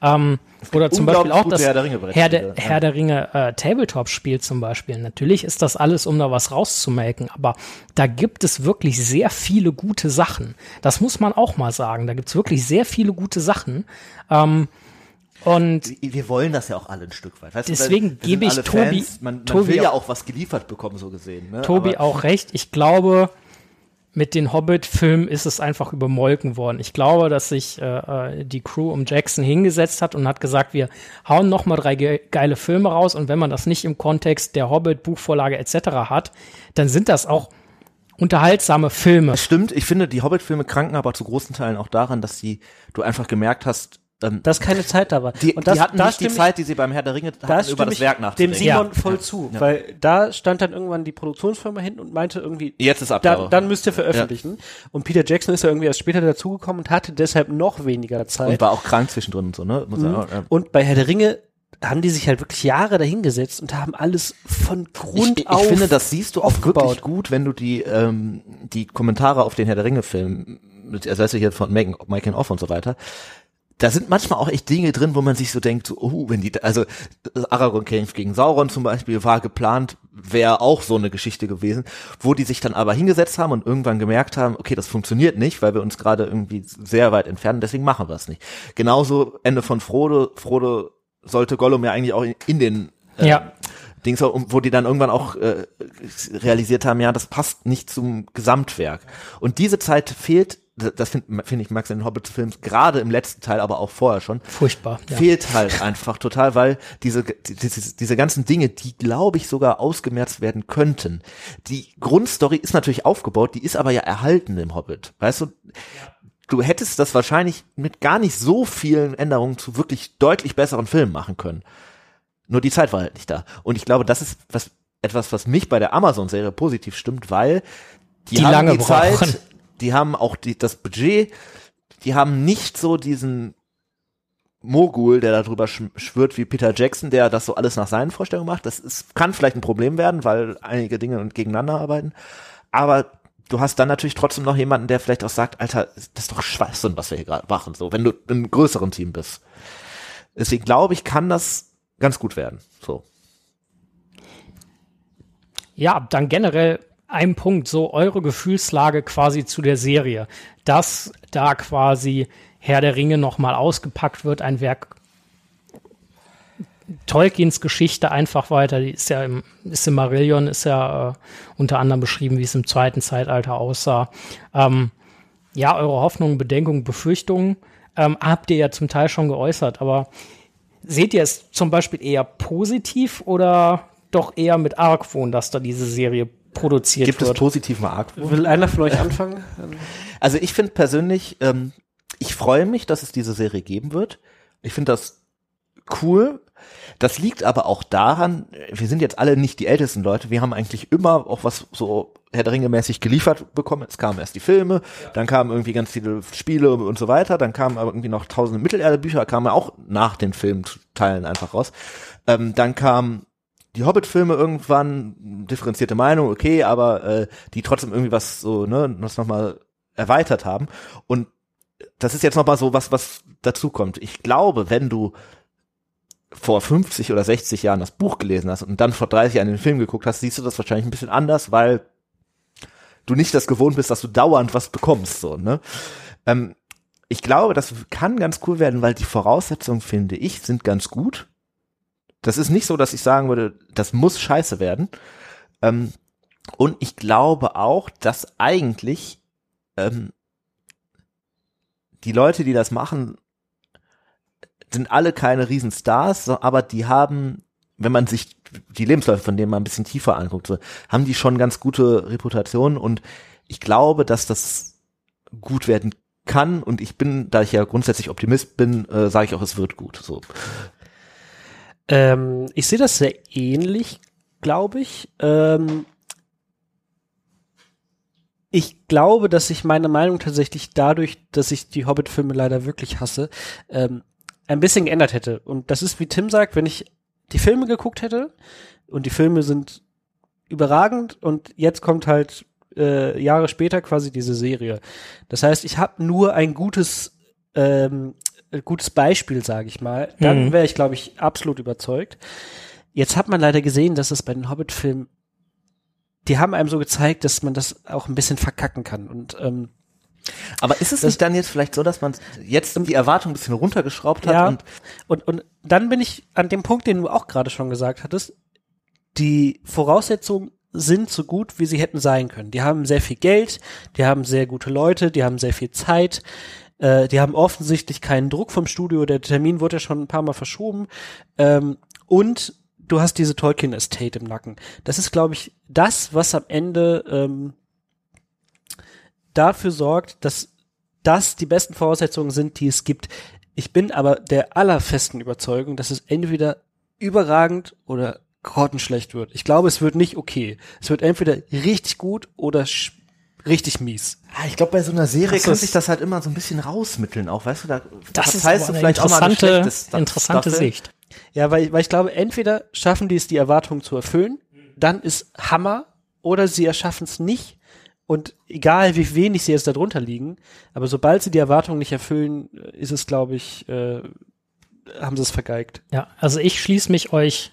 Ähm, oder zum Beispiel auch das Herr der Ringe Herr ja. Herr der Ringe äh, Tabletop-Spiel zum Beispiel. Natürlich ist das alles, um da was rauszumelken, aber da gibt es wirklich sehr viele gute Sachen. Das muss man auch mal sagen. Da gibt es wirklich sehr viele gute Sachen. Ähm, und wir wollen das ja auch alle ein Stück weit. Weißt Deswegen gebe ich Tobi- Fans. man, man Tobi will ja auch- auch was geliefert bekommen, so gesehen. Ne? Tobi Aber auch recht. Ich glaube, mit den Hobbit-Filmen ist es einfach übermolken worden. Ich glaube, dass sich äh, äh, die Crew um Jackson hingesetzt hat und hat gesagt, wir hauen noch mal drei ge geile Filme raus und wenn man das nicht im Kontext der Hobbit-Buchvorlage etc. hat, dann sind das auch unterhaltsame Filme. Das stimmt, ich finde, die Hobbit-Filme kranken aber zu großen Teilen auch daran, dass sie, du einfach gemerkt hast, ähm, Dass keine Zeit da war. die, und das, die hatten da nicht die ich- Zeit, die sie beim Herr der Ringe da hatten, über das ich Werk dem nachzudenken. Simon Ja. voll Ja. zu, Ja. weil da stand dann irgendwann die Produktionsfirma hin und meinte irgendwie, Jetzt ist dann, Abgabe. dann müsst ihr veröffentlichen. Und Peter Jackson ist ja irgendwie erst später dazugekommen und hatte deshalb noch weniger Zeit. und war auch krank zwischendrin und so, ne? Muss Mhm. auch, ja. Und bei Herr der Ringe haben die sich halt wirklich Jahre dahingesetzt und haben alles von Grund ich, ich auf. finde, das siehst du auch aufgebaut. wirklich gut, wenn du die, ähm, die Kommentare auf den Herr der Ringe-Film, mit- also weißt du hier von Megan, Mike Off und so weiter, da sind manchmal auch echt Dinge drin, wo man sich so denkt, so, oh, wenn die, also Aragorn kämpft gegen Sauron zum Beispiel, war geplant, wäre auch so eine Geschichte gewesen, wo die sich dann aber hingesetzt haben und irgendwann gemerkt haben, okay, das funktioniert nicht, weil wir uns gerade irgendwie sehr weit entfernen, deswegen machen wir es nicht. Genauso Ende von Frodo, Frodo sollte Gollum ja eigentlich auch in, in den äh, Ja. Dings, wo die dann irgendwann auch äh, realisiert haben, ja, das passt nicht zum Gesamtwerk. Und diese Zeit fehlt, das finde find ich Max in den Hobbit-Filmen, gerade im letzten Teil, aber auch vorher schon, Furchtbar. Ja. fehlt halt einfach total, weil diese, die- diese, diese ganzen Dinge, die glaube ich sogar ausgemerzt werden könnten. Die Grundstory ist natürlich aufgebaut, die ist aber ja erhalten im Hobbit. Weißt du, du hättest das wahrscheinlich mit gar nicht so vielen Änderungen zu wirklich deutlich besseren Filmen machen können. Nur die Zeit war halt nicht da. Und ich glaube, das ist was, etwas, was mich bei der Amazon-Serie positiv stimmt, weil die, Die lange die Zeit, brauchen. Die haben auch die, das Budget, die haben nicht so diesen Mogul, der darüber sch schwört wie Peter Jackson, der das so alles nach seinen Vorstellungen macht. Das ist, kann vielleicht ein Problem werden, weil einige Dinge gegeneinander arbeiten. Aber du hast dann natürlich trotzdem noch jemanden, der vielleicht auch sagt, Alter, das ist doch Schwachsinn, was wir hier gerade machen, so, wenn du in einem größeren Team bist. Deswegen glaube ich, kann das ganz gut werden. So. Ja, dann generell ein Punkt, so eure Gefühlslage quasi zu der Serie, dass da quasi Herr der Ringe nochmal ausgepackt wird, ein Werk Tolkiens Geschichte einfach weiter, die ist ja im, ist im Marillion, ist ja äh, unter anderem beschrieben, wie es im zweiten Zeitalter aussah. Ähm, ja, eure Hoffnungen, Bedenkungen, Befürchtungen ähm, habt ihr ja zum Teil schon geäußert, aber seht ihr es zum Beispiel eher positiv oder doch eher mit Argwohn, dass da diese Serie produziert Gibt es wird? positiven Argwohn? Will einer von euch anfangen? Also ich finde persönlich, ähm, ich freue mich, dass es diese Serie geben wird. Ich finde das cool, Das liegt aber auch daran, wir sind jetzt alle nicht die ältesten Leute, wir haben eigentlich immer auch was so Herr der Ringe mäßig geliefert bekommen. Es kamen erst die Filme, ja. dann kamen irgendwie ganz viele Spiele und so weiter, dann kamen aber irgendwie noch tausende Mittelerde-Bücher, kamen ja auch nach den Filmteilen einfach raus. Ähm, dann kamen die Hobbit-Filme irgendwann, differenzierte Meinung, okay, aber äh, die trotzdem irgendwie was so, ne, was nochmal erweitert haben. Und das ist jetzt nochmal so was, was dazu kommt. Ich glaube, wenn du vor 50 oder 60 Jahren das Buch gelesen hast und dann vor 30 Jahren den Film geguckt hast, siehst du das wahrscheinlich ein bisschen anders, weil du nicht das gewohnt bist, dass du dauernd was bekommst, so, ne? Ähm, ich glaube, das kann ganz cool werden, weil die Voraussetzungen, finde ich, sind ganz gut. Das ist nicht so, dass ich sagen würde, das muss scheiße werden. Ähm, und ich glaube auch, dass eigentlich ähm, die Leute, die das machen, sind alle keine Riesenstars, aber die haben, wenn man sich die Lebensläufe von denen mal ein bisschen tiefer anguckt, so, haben die schon ganz gute Reputationen und ich glaube, dass das gut werden kann und ich bin, da ich ja grundsätzlich Optimist bin, äh, sage ich auch, es wird gut. So. Ähm, ich sehe das sehr ähnlich, glaube ich. Ähm, ich glaube, dass sich meine Meinung tatsächlich dadurch, dass ich die Hobbit-Filme leider wirklich hasse, ähm, ein bisschen geändert hätte. Und das ist, wie Tim sagt, wenn ich die Filme geguckt hätte und die Filme sind überragend und jetzt kommt halt äh, Jahre später quasi diese Serie. Das heißt, ich habe nur ein gutes ähm, gutes Beispiel, sage ich mal. Dann mhm. wäre ich, glaube ich, absolut überzeugt. Jetzt hat man leider gesehen, dass es bei den Hobbit-Filmen, die haben einem so gezeigt, dass man das auch ein bisschen verkacken kann. Und ähm, aber ist es das, nicht dann jetzt vielleicht so, dass man jetzt die Erwartung ein bisschen runtergeschraubt hat? Ja, und, und, und dann bin ich an dem Punkt, den du auch gerade schon gesagt hattest, die Voraussetzungen sind so gut, wie sie hätten sein können. Die haben sehr viel Geld, die haben sehr gute Leute, die haben sehr viel Zeit, äh, die haben offensichtlich keinen Druck vom Studio, der Termin wurde ja schon ein paar Mal verschoben. Ähm, und du hast diese Tolkien Estate im Nacken. Das ist, glaube ich, das, was am Ende ähm, dafür sorgt, dass das die besten Voraussetzungen sind, die es gibt. Ich bin aber der allerfesten Überzeugung, dass es entweder überragend oder grottenschlecht wird. Ich glaube, es wird nicht okay. Es wird entweder richtig gut oder richtig mies. Ah, ich glaube, bei so einer Serie kann sich das halt immer so ein bisschen rausmitteln, auch, weißt du, da das ist heißt du vielleicht auch mal eine interessante Staffel. Sicht. Ja, weil, weil ich glaube, entweder schaffen die es, die Erwartungen zu erfüllen, dann ist Hammer, oder sie erschaffen es nicht und egal wie wenig sie jetzt darunter liegen, aber sobald sie die Erwartungen nicht erfüllen, ist es, glaube ich, äh, haben sie es vergeigt. Ja, also ich schließe mich euch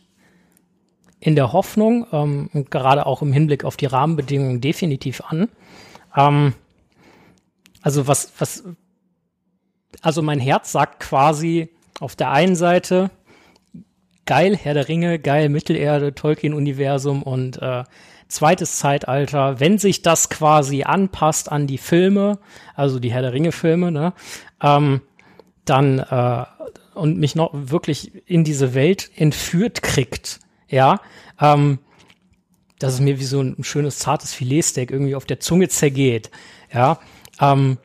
in der Hoffnung ähm, gerade auch im Hinblick auf die Rahmenbedingungen definitiv an. Ähm, also was, was, also mein Herz sagt quasi auf der einen Seite, geil, Herr der Ringe, geil, Mittelerde, Tolkien-Universum und äh, zweites Zeitalter, wenn sich das quasi anpasst an die Filme, also die Herr der Ringe-Filme, ne, ähm, dann äh, und mich noch wirklich in diese Welt entführt kriegt, ja, ähm, dass es mir wie so ein schönes zartes Filetsteak irgendwie auf der Zunge zergeht, ja, ähm,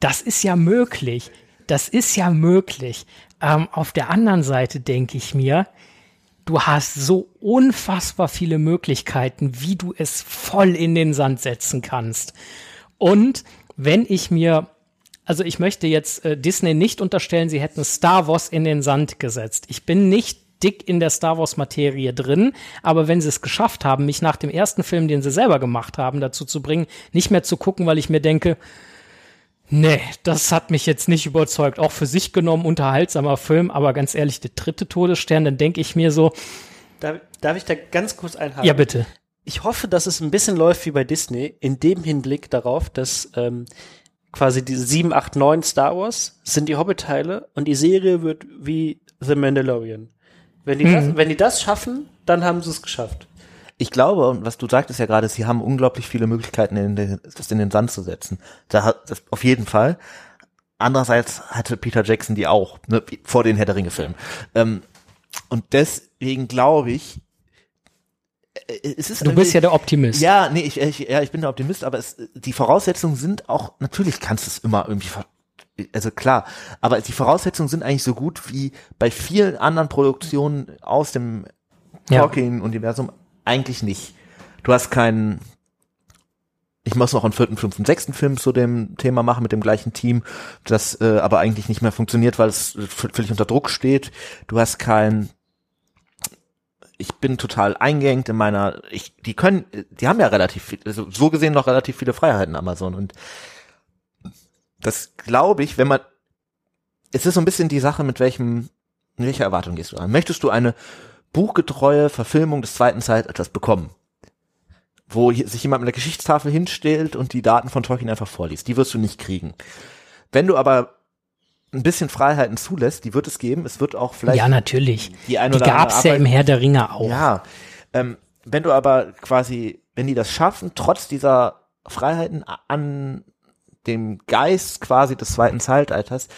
das ist ja möglich, das ist ja möglich. Ähm, auf der anderen Seite denke ich mir, du hast so unfassbar viele Möglichkeiten, wie du es voll in den Sand setzen kannst. Und wenn ich mir, also ich möchte jetzt äh, Disney nicht unterstellen, sie hätten Star Wars in den Sand gesetzt. Ich bin nicht dick in der Star Wars Materie drin, aber wenn sie es geschafft haben, mich nach dem ersten Film, den sie selber gemacht haben, dazu zu bringen, nicht mehr zu gucken, weil ich mir denke, Nee, das hat mich jetzt nicht überzeugt. Auch für sich genommen unterhaltsamer Film, aber ganz ehrlich, der dritte Todesstern, dann denke ich mir so. Darf, darf ich da ganz kurz einhaken? Ja, bitte. Ich hoffe, dass es ein bisschen läuft wie bei Disney, in dem Hinblick darauf, dass ähm, quasi diese 7, 8, 9 Star Wars sind die Hobbit-Teile und die Serie wird wie The Mandalorian. Wenn die, mhm. das, wenn die das schaffen, dann haben sie es geschafft ich glaube, und was du sagtest ja gerade, sie haben unglaublich viele Möglichkeiten, in den, das in den Sand zu setzen. Da hat das auf jeden Fall. Andererseits hatte Peter Jackson die auch, ne, vor den Herr der Ringe-Filmen. Ähm, und deswegen glaube ich, äh, es ist du bist ja der Optimist. Ja, nee, ich, ich, ja, ich bin der Optimist, aber es, die Voraussetzungen sind auch, natürlich kannst du es immer irgendwie also klar, aber die Voraussetzungen sind eigentlich so gut wie bei vielen anderen Produktionen aus dem Ja. Tolkien-Universum eigentlich nicht. Du hast keinen, ich muss noch einen vierten, fünften, sechsten Film zu dem Thema machen mit dem gleichen Team, das äh, aber eigentlich nicht mehr funktioniert, weil es völlig unter Druck steht. Du hast kein, ich bin total eingeengt in meiner, ich, die können, die haben ja relativ viel, also so gesehen noch relativ viele Freiheiten Amazon und das glaube ich, wenn man, es ist so ein bisschen die Sache, mit welchem, mit welcher Erwartung gehst du an. Möchtest du eine buchgetreue Verfilmung des zweiten Zeitalters bekommen? Wo sich jemand mit der Geschichtstafel hinstellt und die Daten von Tolkien einfach vorliest. Die wirst du nicht kriegen. Wenn du aber ein bisschen Freiheiten zulässt, die wird es geben. Es wird auch vielleicht Ja, natürlich. die ein Die oder andere gab's ja Arbeit- im Herr der Ringe auch. ja, ähm, wenn du aber quasi, wenn die das schaffen, trotz dieser Freiheiten an dem Geist quasi des zweiten Zeitalters,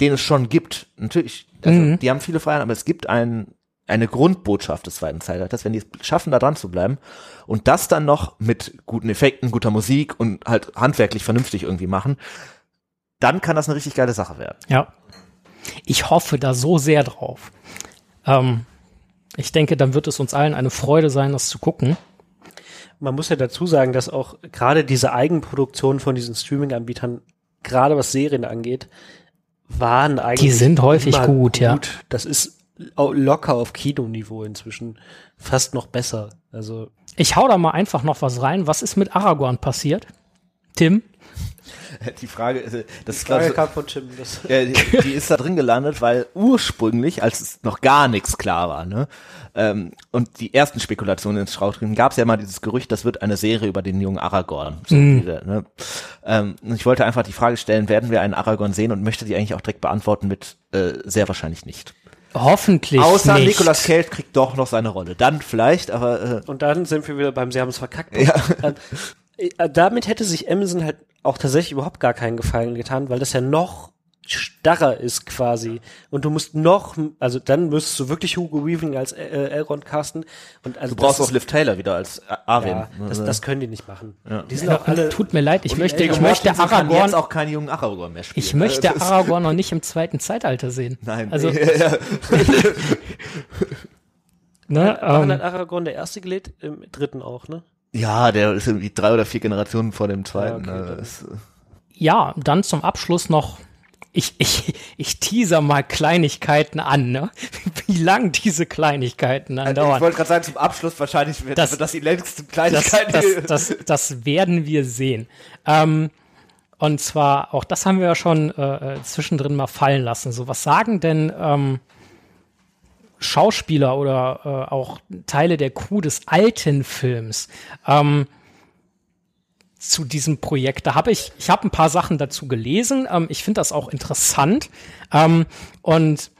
den es schon gibt, natürlich, also Mhm. die haben viele Freiheiten, aber es gibt ein, eine Grundbotschaft des zweiten Zeitalters, wenn die es schaffen, da dran zu bleiben und das dann noch mit guten Effekten, guter Musik und halt handwerklich vernünftig irgendwie machen, dann kann das eine richtig geile Sache werden. Ja. Ich hoffe da so sehr drauf. Ähm, ich denke, dann wird es uns allen eine Freude sein, das zu gucken. Man muss ja dazu sagen, dass auch gerade diese Eigenproduktion von diesen Streaming-Anbietern, gerade was Serien angeht, waren eigentlich Die sind häufig immer gut, ja. Das ist locker auf Kinoniveau inzwischen. Fast noch besser. Also Ich hau da mal einfach noch was rein. Was ist mit Aragorn passiert? Tim? Die Frage ist, äh, das ist, Frage ich, kam von Tim. Das Ja, die, die ist da drin gelandet, weil ursprünglich, als es noch gar nichts klar war, ne, ähm, und die ersten Spekulationen ins Strauch drin, gab es ja mal dieses Gerücht, das wird eine Serie über den jungen Aragorn. So wieder, ne? ähm, und ich wollte einfach die Frage stellen, werden wir einen Aragorn sehen und möchte die eigentlich auch direkt beantworten mit äh, sehr wahrscheinlich nicht. Hoffentlich Außer nicht. Nicolas Cage kriegt doch noch seine Rolle. Dann vielleicht, aber äh, Und dann sind wir wieder beim Sie haben es verkackt. Ja. Äh, damit hätte sich Amazon halt auch tatsächlich überhaupt gar keinen Gefallen getan, weil das ja noch starrer ist quasi. Und du musst noch, also dann müsstest du wirklich Hugo Weaving als äh, Elrond casten. Und also du brauchst auch Liv Taylor wieder als äh, Arwen. ja, das, Also- das können die nicht machen. Die sind Ja, auch alle. Tut mir leid, ich möchte, ich möchte Aragorn, jetzt auch keinen jungen Aragorn mehr spielen. ich möchte Also Aragorn noch nicht im zweiten Zeitalter sehen. Nein, Also, ja, ne, ähm, hat Aragorn der erste gelebt? Im dritten auch, ne? Ja, der ist irgendwie drei oder vier Generationen vor dem zweiten. Ja, okay, also dann- äh, ja, dann zum Abschluss noch, ich, ich, ich teaser mal Kleinigkeiten an, ne? Wie lang diese Kleinigkeiten Also ich wollte gerade sagen, zum Abschluss wahrscheinlich wird Das- das, das die längste Das, Kleinigkeit. das, das, das werden wir sehen. Ähm, und zwar, auch das haben wir ja schon äh, äh, zwischendrin mal fallen lassen. So, was sagen denn ähm, Schauspieler oder äh, auch Teile der Crew des alten Films ähm, zu diesem Projekt? Da habe ich, ich habe ein paar Sachen dazu gelesen. Ähm, ich finde das auch interessant. Ähm, und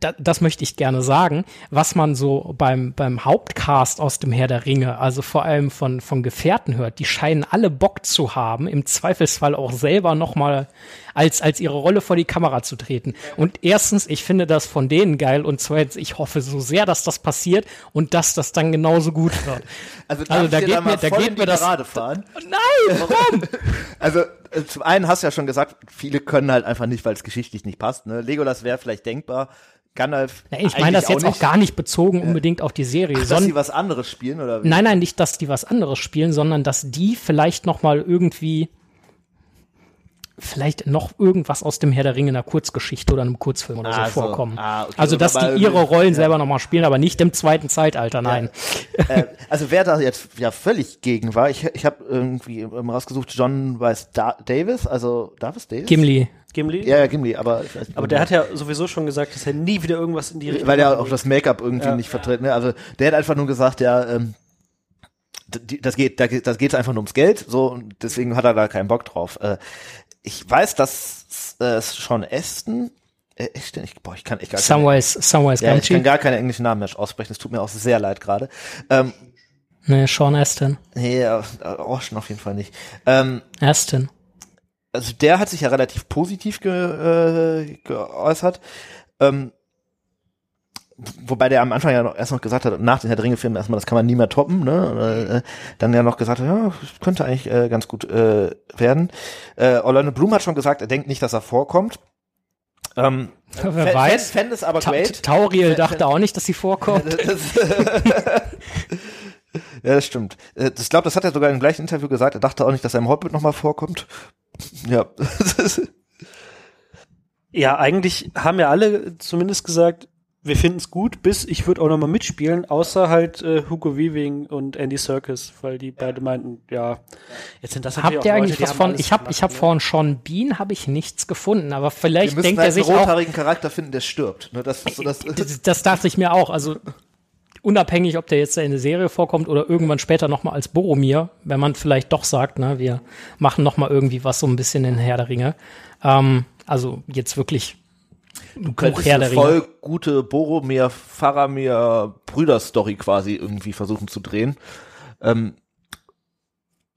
da, das möchte ich gerne sagen, was man so beim, beim Hauptcast aus dem Herr der Ringe, also vor allem von, von Gefährten hört, die scheinen alle Bock zu haben, im Zweifelsfall auch selber nochmal als, als ihre Rolle vor die Kamera zu treten. Und erstens, ich finde das von denen geil und zweitens, ich hoffe so sehr, dass das passiert und dass das dann genauso gut wird. Also, Also da geht mir- da geht mir das- fahren. Nein, warum? Also äh, zum einen hast du ja schon gesagt, viele können halt einfach nicht, weil es geschichtlich nicht passt. Ne? Legolas wäre vielleicht denkbar. Gandalf Ja, ich meine das jetzt auch nicht. gar nicht bezogen unbedingt auf die Serie, Ach, dass sie was anderes spielen oder wie? Nein, nein, nicht, dass die was anderes spielen, sondern dass die vielleicht noch mal irgendwie vielleicht noch irgendwas aus dem Herr der Ringe in einer Kurzgeschichte oder einem Kurzfilm oder so Ah, so. vorkommen. Ah, okay. Also, dass die ihre irgendwie- Rollen selber noch mal spielen, aber nicht im zweiten Zeitalter, nein. äh, also wer da jetzt ja völlig gegen war, ich, ich habe irgendwie rausgesucht, John Weiss da Davis, also Davis Davis? Gimli. Gimli? Ja, ja, Gimli, aber ich weiß nicht, Aber der hat ja sowieso schon gesagt, dass er nie wieder irgendwas in die Richtung weil er auch das Make-up irgendwie Ja. nicht vertritt. Ne? Also der hat einfach nur gesagt, ja, ähm, das geht, da geht, das geht einfach nur ums Geld, so und deswegen hat er da keinen Bock drauf. Äh, ich weiß, dass äh, Sean Aston, äh, ich, ich, boah, ich kann echt gar keine, Samwise, Samwise ja, ich kann gar keine englischen Namen mehr aussprechen. Es tut mir auch sehr leid gerade. Ähm, Nee, Sean Astin. nee, äh, Orschen auf jeden Fall nicht. Ähm, Astin. also der hat sich ja relativ positiv ge, äh, geäußert. Ähm, wobei der am Anfang ja noch erst noch gesagt hat, nach den Herr der Ringe-Filmen erstmal, das kann man nie mehr toppen, ne? Äh, dann ja noch gesagt hat, ja, könnte eigentlich äh, ganz gut äh, werden. Äh, Orlando Bloom hat schon gesagt, er denkt nicht, dass er vorkommt. Ähm, Wer fä- weiß. fä- Fände es aber Ta great. Tauriel dachte auch nicht, dass sie vorkommt. ja, das stimmt. Äh, Ich glaube, das hat er sogar im gleichen Interview gesagt. Er dachte auch nicht, dass er im Hobbit nochmal vorkommt. Ja. Ja, eigentlich haben ja alle zumindest gesagt, wir finden es gut, bis ich würde auch noch mal mitspielen, außer halt äh, Hugo Weaving und Andy Serkis, weil die beide meinten, ja, jetzt sind das Habt ihr auch Leute, eigentlich die was von, ich habe ich hab ne? von Sean Bean habe ich nichts gefunden, aber vielleicht denkt halt er sich einen auch, rothaarigen Charakter finden, der stirbt. Ne, das so das, das, das dachte ich mir auch, also unabhängig, ob der jetzt in der Serie vorkommt oder irgendwann später nochmal als Boromir, wenn man vielleicht doch sagt, ne, wir machen nochmal irgendwie was so ein bisschen in Herr der Ringe. Ähm, also jetzt wirklich du könntest Herr eine voll gute Boromir, Faramir, Brüder-Story quasi irgendwie versuchen zu drehen. Ähm,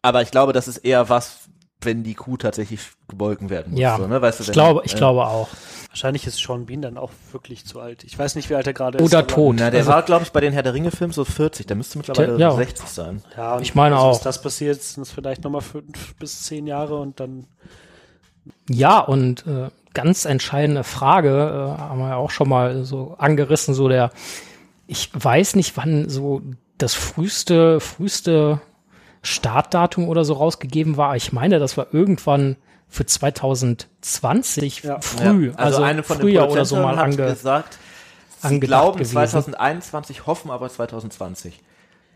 aber ich glaube, das ist eher was, wenn die Kuh tatsächlich gebolgen werden muss. Ja, so, ne? weißt du, ich glaube, ich äh, glaube auch. Wahrscheinlich ist Sean Bean dann auch wirklich zu alt. Ich weiß nicht, wie alt er gerade ist. Oder tot. Na, der Also- war, glaube ich, bei den Herr der Ringe-Filmen so 40. Der müsste mittlerweile Ja. 60 sein. Ja, und Ich meine also, auch. Bis das passiert, sind es vielleicht nochmal fünf bis zehn Jahre und dann Ja, und äh, ganz entscheidende Frage, äh, haben wir ja auch schon mal so angerissen, so der, ich weiß nicht, wann so das früheste, früheste Startdatum oder so rausgegeben war. Ich meine, das war irgendwann für 2020 Ja. früh, Ja, also, eine von den früher oder so mal hat ange. gesagt, sie glauben gewesen. 2021, hoffen aber 2020.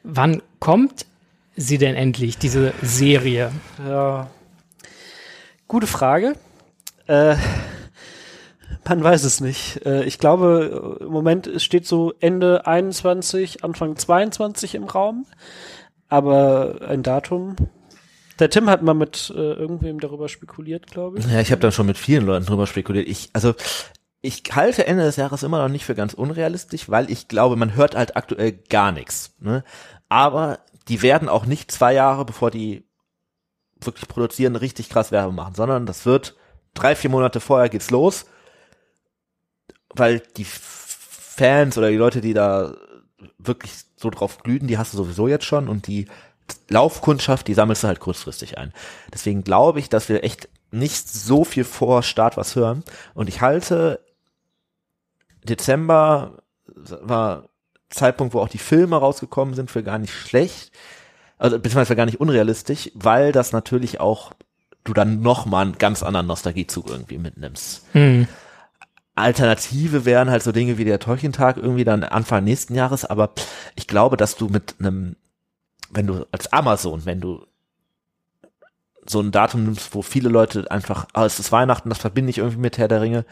Wann kommt sie denn endlich, diese Serie? Ja. Gute Frage. Äh, man weiß es nicht. Äh, ich glaube, im Moment steht so Ende 21, Anfang 22 im Raum. Aber ein Datum. Der Tim hat mal mit äh, irgendwem darüber spekuliert, glaube ich. Ja, ich habe da schon mit vielen Leuten drüber spekuliert. Ich, also, ich halte Ende des Jahres immer noch nicht für ganz unrealistisch, weil ich glaube, man hört halt aktuell gar nichts. Ne? Aber die werden auch nicht zwei Jahre, bevor die wirklich produzieren, richtig krass Werbung machen, sondern das wird drei, vier Monate vorher geht's los, weil die Fans oder die Leute, die da wirklich so drauf glühen, die hast du sowieso jetzt schon und die Laufkundschaft, die sammelst du halt kurzfristig ein. Deswegen glaube ich, dass wir echt nicht so viel vor Start was hören. Und ich halte Dezember war Zeitpunkt, wo auch die Filme rausgekommen sind, für gar nicht schlecht. Also beziehungsweise gar nicht unrealistisch, weil das natürlich auch du dann noch mal einen ganz anderen Nostalgiezug irgendwie mitnimmst. Hm. Alternative wären halt so Dinge wie der Tolkien-Tag irgendwie dann Anfang nächsten Jahres, aber ich glaube, dass du mit einem, wenn du als Amazon, wenn du so ein Datum nimmst, wo viele Leute einfach, ah, es ist Weihnachten, das verbinde ich irgendwie mit Herr der Ringe,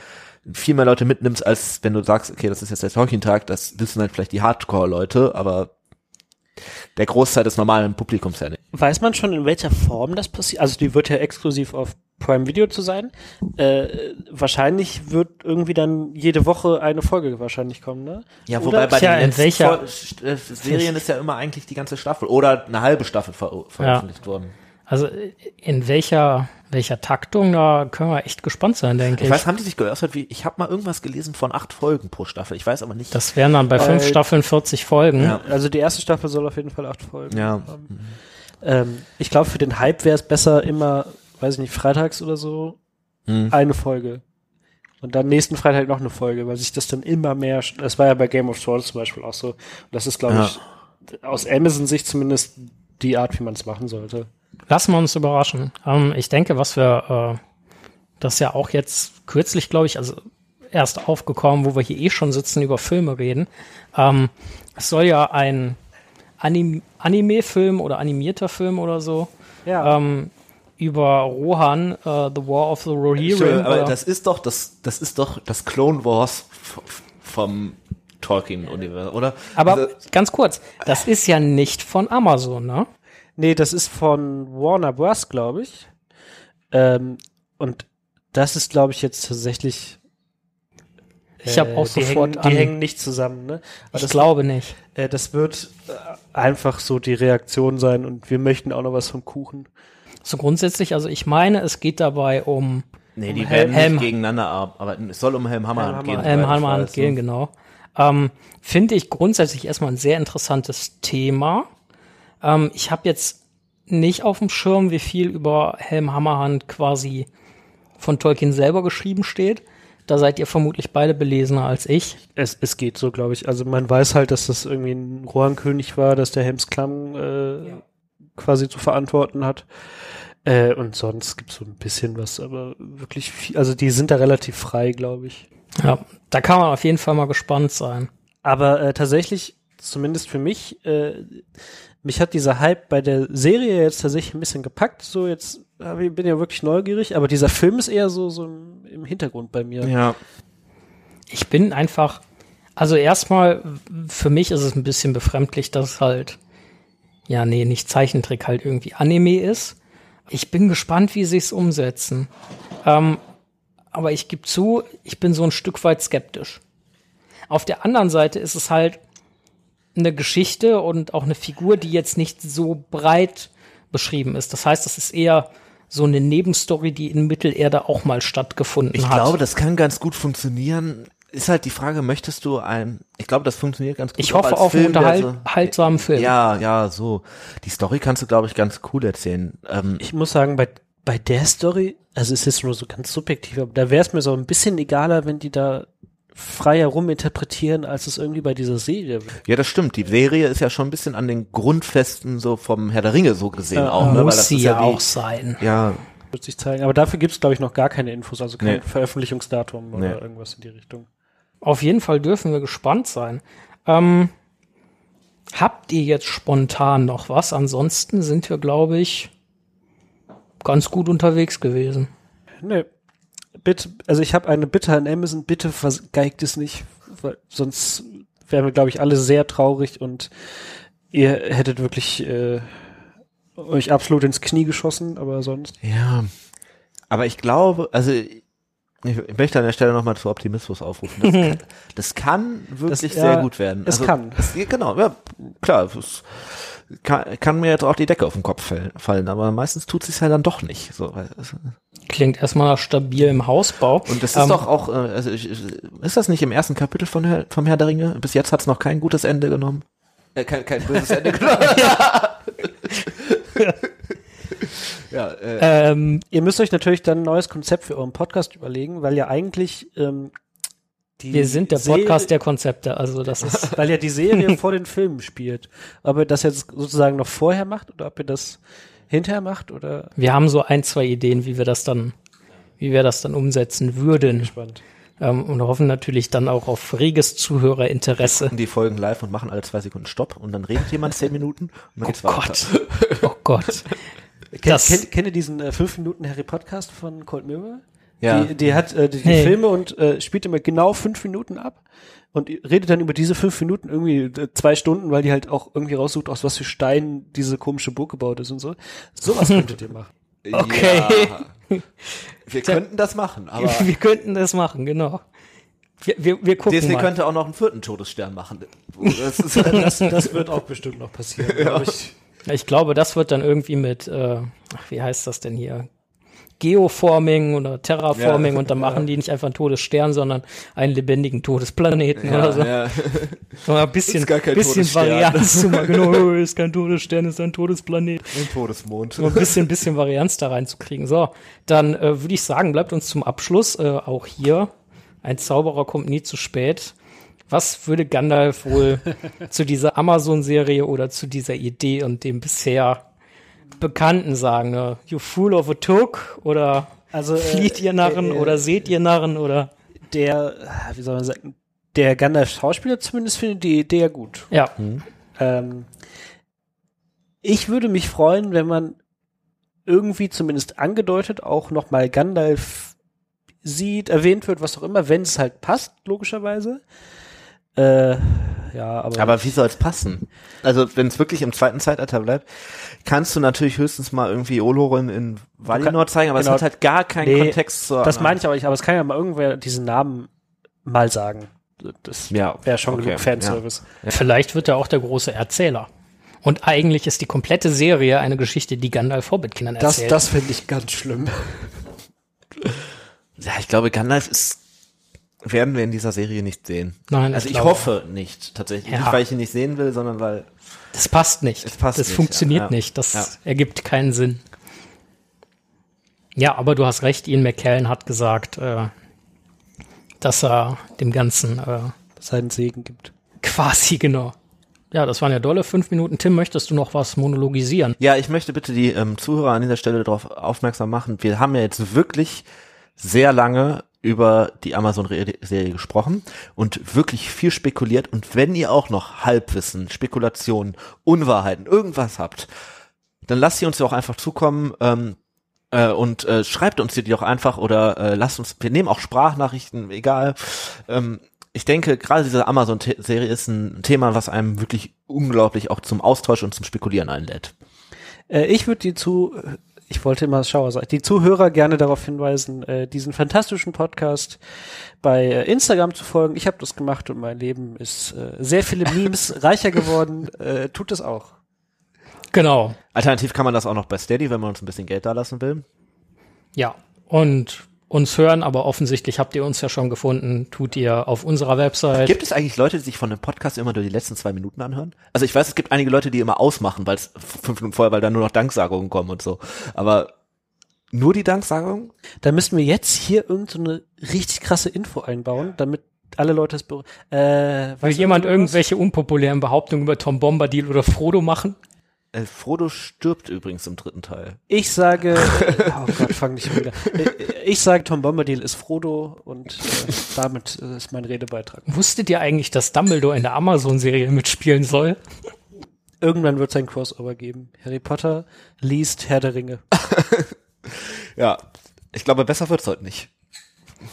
viel mehr Leute mitnimmst, als wenn du sagst, okay, das ist jetzt der Tolkien-Tag, das wissen halt vielleicht die Hardcore-Leute, aber der Großteil des normalen Publikums ja nicht. Weiß man schon, in welcher Form das passiert? Also die wird ja exklusiv auf Prime Video zu sein. Äh, wahrscheinlich wird irgendwie dann jede Woche eine Folge wahrscheinlich kommen, ne? Ja, Oder- wobei bei Tja, den letzten äh, Serien ist ja immer eigentlich die ganze Staffel oder eine halbe Staffel ver veröffentlicht worden. Also in welcher, welcher Taktung, da können wir echt gespannt sein, denke Ich ich. weiß, haben die sich geäußert wie, ich habe mal irgendwas gelesen von acht Folgen pro Staffel. Ich weiß aber nicht. Das wären dann bei fünf Staffeln 40 Folgen. Ja. Also die erste Staffel soll auf jeden Fall acht Folgen Ja. haben. Ähm, ich glaube, für den Hype wäre es besser immer, weiß ich nicht, freitags oder so, Hm. eine Folge. Und dann nächsten Freitag noch eine Folge, weil sich das dann immer mehr, das war ja bei Game of Thrones zum Beispiel auch so. Und das ist, glaube Ja. ich, aus Amazon-Sicht zumindest die Art, wie man es machen sollte. Lassen wir uns überraschen. Ähm, ich denke, was wir, äh, das ja auch jetzt kürzlich, glaube ich, also erst aufgekommen, wo wir hier eh schon sitzen, über Filme reden. Ähm, es soll ja ein Anim Anime-Film oder animierter Film oder so Ja. ähm, über Rohan, äh, The War of the Rohirrim. aber das ist doch, das, das ist doch das Clone Wars vom Tolkien-Universum, oder? aber Also, ganz kurz, das ist ja nicht von Amazon, ne? Nee, das ist von Warner Bros., glaube ich. Ähm, und das ist, glaube ich, jetzt tatsächlich. Ich habe auch Äh, die sofort hängen, die an. hängen nicht zusammen, ne? Aber ich das, glaube nicht. äh, das wird äh, einfach so die Reaktion sein und wir möchten auch noch was vom Kuchen. So grundsätzlich, also ich meine, es geht dabei um nee, die um werden Helm- nicht gegeneinander arbeiten. Es soll um Helm Hammerhand Helm gehen. Hammerhand. Halmer weiß, gehen, ne? genau. Ähm, Finde ich grundsätzlich erstmal ein sehr interessantes Thema. Ähm, ich habe jetzt nicht auf dem Schirm, wie viel über Helm Hammerhand quasi von Tolkien selber geschrieben steht. Da seid ihr vermutlich beide belesener als ich. Es, es geht so, glaube ich. Also man weiß halt, dass das irgendwie ein Rohankönig war, dass der Helmsklamm äh, quasi zu verantworten hat. Äh, und sonst gibt's so ein bisschen was, aber wirklich viel, also die sind da relativ frei, glaube ich. Ja, da kann man auf jeden Fall mal gespannt sein. Aber äh, tatsächlich, zumindest für mich, äh, mich hat dieser Hype bei der Serie jetzt tatsächlich ein bisschen gepackt. So, jetzt ich, bin ja wirklich neugierig, aber dieser Film ist eher so, so im, im Hintergrund bei mir. Ja. Ich bin einfach, also erstmal, für mich ist es ein bisschen befremdlich, dass es halt, ja, nee, nicht Zeichentrick, halt irgendwie Anime ist. Ich bin gespannt, wie sie es umsetzen. Ähm, aber ich gebe zu, ich bin so ein Stück weit skeptisch. Auf der anderen Seite ist es halt eine Geschichte und auch eine Figur, die jetzt nicht so breit beschrieben ist. Das heißt, es ist eher so eine Nebenstory, die in Mittelerde auch mal stattgefunden Ich hat. glaube, das kann ganz gut funktionieren. Ist halt die Frage, möchtest du ein, ich glaube, das funktioniert ganz gut. ich hoffe als auf einen der so- unterhaltsamen Film. Ja, ja, so. Die Story kannst du, glaube ich, ganz cool erzählen. Ähm, Ich muss sagen, bei, bei der Story, also es ist nur so ganz subjektiv, aber da wäre es mir so ein bisschen egaler, wenn die da freier ruminterpretieren, als es irgendwie bei dieser Serie ja, das stimmt. Die Serie ist ja schon ein bisschen an den Grundfesten so vom Herr der Ringe so gesehen Ja, auch, ne? Weil Muss das sie ist ja die- auch sein. Ja, wird sich zeigen. Aber dafür gibt es, glaube ich, noch gar keine Infos, also kein Nee. Veröffentlichungsdatum oder Nee. irgendwas in die Richtung. Auf jeden Fall dürfen wir gespannt sein. Ähm, habt ihr jetzt spontan noch was? Ansonsten sind wir, glaube ich, ganz gut unterwegs gewesen. Nee. Bitte, also ich habe eine Bitte an Amazon, bitte vergeigt es nicht, weil sonst wären wir, glaube ich, alle sehr traurig und ihr hättet wirklich äh, euch absolut ins Knie geschossen, aber sonst. ja. Aber ich glaube, also ich, möchte an der Stelle nochmal zu Optimismus aufrufen. Das kann, das kann wirklich ja, sehr gut werden. es also, kann. Es, genau, ja, klar. Es kann, kann mir jetzt auch die Decke auf den Kopf fallen, fallen aber meistens tut es halt dann doch nicht. So, Klingt erstmal nach stabilem Hausbau. Und das ist Ähm, doch auch, äh, also ist das nicht im ersten Kapitel von Herr, vom Herr der Ringe? Bis jetzt hat es noch kein gutes Ende genommen. Äh, kein, kein böses Ende genommen. ja, äh, Ähm, Ihr müsst euch natürlich dann ein neues Konzept für euren Podcast überlegen, weil ja eigentlich ähm, die wir sind der Serie- Podcast der Konzepte, also das ist. weil ja die Serie vor den Filmen spielt. Ob ihr das jetzt sozusagen noch vorher macht oder ob ihr das hinterher macht oder Wir haben so ein, zwei Ideen, wie wir das dann, wie wir das dann umsetzen würden. gespannt. Ähm, und hoffen natürlich dann auch auf reges Zuhörerinteresse. die folgen live und machen alle zwei Sekunden Stopp und dann redet jemand zehn Minuten und dann geht's weiter. Gott. Oh Gott. Kennt, Das- kennt, kennt ihr diesen äh, 5 Minuten Harry Podcast von Colt Mirror? Ja. Die, die hat äh, die, die Nee. Filme und äh, spielt immer genau fünf Minuten ab und redet dann über diese fünf Minuten irgendwie äh, zwei Stunden, weil die halt auch irgendwie raussucht, aus was für Steinen diese komische Burg gebaut ist und so. Sowas könntet ihr machen. Okay. Ja. Wir könnten das machen, aber wir könnten das machen, genau. Wir, wir, wir gucken Disney mal. könnte auch noch einen vierten Todesstern machen. Das ist, Das, das wird auch bestimmt noch passieren, glaube ich. Ich glaube, das wird dann irgendwie mit, äh, ach, wie heißt das denn hier? Geoforming oder Terraforming Ja. und dann machen die nicht einfach einen Todesstern, sondern einen lebendigen Todesplaneten oder so. ja. So ein bisschen, bisschen. Varianz zu machen. Genau, ist kein Todesstern, ist ein Todesplanet. Ein Todesmond. So ein bisschen, bisschen Varianz da reinzukriegen. So, dann äh, würde ich sagen, bleibt uns zum Abschluss äh, auch hier. Ein Zauberer kommt nie zu spät. Was würde Gandalf wohl zu dieser Amazon-Serie oder zu dieser Idee und dem bisher Bekannten sagen? Ne? You fool of a took oder Also, äh, flieht ihr Narren äh, äh, oder seht ihr Narren oder Der, wie soll man sagen, der Gandalf-Schauspieler zumindest findet die Idee ja gut. ja. Ähm, ich würde mich freuen, wenn man irgendwie zumindest angedeutet auch nochmal Gandalf sieht, erwähnt wird, was auch immer, wenn es halt passt, logischerweise. Äh, ja, aber, Aber wie soll es passen? Also, wenn es wirklich im zweiten Zeitalter bleibt, kannst du natürlich höchstens mal irgendwie Olorin in Valinor zeigen, aber genau. es hat halt gar keinen Nee, Kontext zur das meine ich aber nicht, aber es kann ja mal irgendwer diesen Namen mal sagen. Das Ja, wäre schon okay, genug Fanservice. Vielleicht wird er auch der große Erzähler. Und eigentlich ist die komplette Serie eine Geschichte, die Gandalf Hobbit-Kindern Das, erzählt. das finde ich ganz schlimm. Ja, ich glaube, Gandalf ist werden wir in dieser Serie nicht sehen. Nein, also ich ich, hoffe nicht, tatsächlich. Ja. Nicht, weil ich ihn nicht sehen will, sondern weil Das passt nicht. Es passt das nicht, funktioniert ja. nicht. Das Ja. ergibt keinen Sinn. Ja, aber du hast recht. Ian McKellen hat gesagt, äh, dass er dem Ganzen äh, seinen Segen gibt. quasi genau. Ja, das waren ja dolle fünf Minuten. Tim, möchtest du noch was monologisieren? Ja, ich möchte bitte die ähm, Zuhörer an dieser Stelle darauf aufmerksam machen. Wir haben ja jetzt wirklich sehr lange über die Amazon-Serie gesprochen und wirklich viel spekuliert. Und wenn ihr auch noch Halbwissen, Spekulationen, Unwahrheiten, irgendwas habt, dann lasst sie uns ja auch einfach zukommen. Ähm, äh, und äh, schreibt uns die doch einfach oder äh, lasst uns, wir nehmen auch Sprachnachrichten, egal. Ähm, ich denke, gerade diese Amazon-Serie ist ein Thema, was einem wirklich unglaublich auch zum Austausch und zum Spekulieren einlädt. Äh, ich würde die zu, ich wollte immer Schauer sagen, die Zuhörer gerne darauf hinweisen, äh, diesen fantastischen Podcast bei äh, Instagram zu folgen. Ich habe das gemacht und mein Leben ist äh, sehr viele Memes reicher geworden. Äh, tut es auch. Genau. Alternativ kann man das auch noch bei Steady, wenn man uns ein bisschen Geld da lassen will. Ja. Und uns hören, aber offensichtlich habt ihr uns ja schon gefunden, tut ihr auf unserer Website. Gibt es eigentlich Leute, die sich von dem Podcast immer nur die letzten zwei Minuten anhören? Also ich weiß, es gibt einige Leute, die immer ausmachen, weil es fünf Minuten vorher, weil da nur noch Danksagungen kommen und so. Aber nur die Danksagungen? Da müssten wir jetzt hier irgendeine so richtig krasse Info einbauen, damit alle Leute es äh, Will jemand irgendwelche unpopulären Behauptungen über Tom Bombadil oder Frodo machen? Äh, Frodo stirbt übrigens im dritten Teil. Ich sage, oh Gott, fang nicht wieder. Äh, Ich sage, Tom Bombadil ist Frodo und äh, damit äh, ist mein Redebeitrag. Wusstet ihr eigentlich, dass Dumbledore in der Amazon-Serie mitspielen soll? Irgendwann wird es ein Crossover geben. Harry Potter liest Herr der Ringe. Ja, ich glaube, besser wird's heute nicht.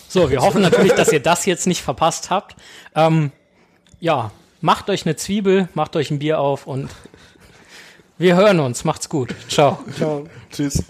So, wir hoffen natürlich, dass ihr das jetzt nicht verpasst habt. Ähm, ja, macht euch eine Zwiebel, macht euch ein Bier auf und wir hören uns. Macht's gut. Ciao. Ciao. Tschüss.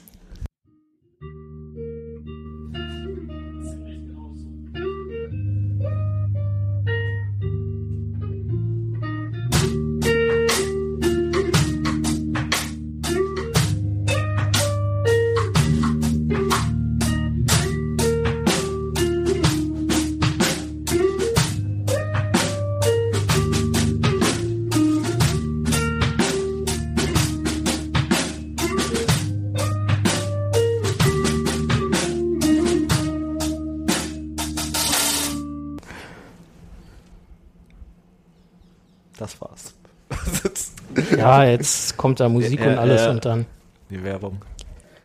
Ja, jetzt kommt da Musik und alles und dann. Die Werbung.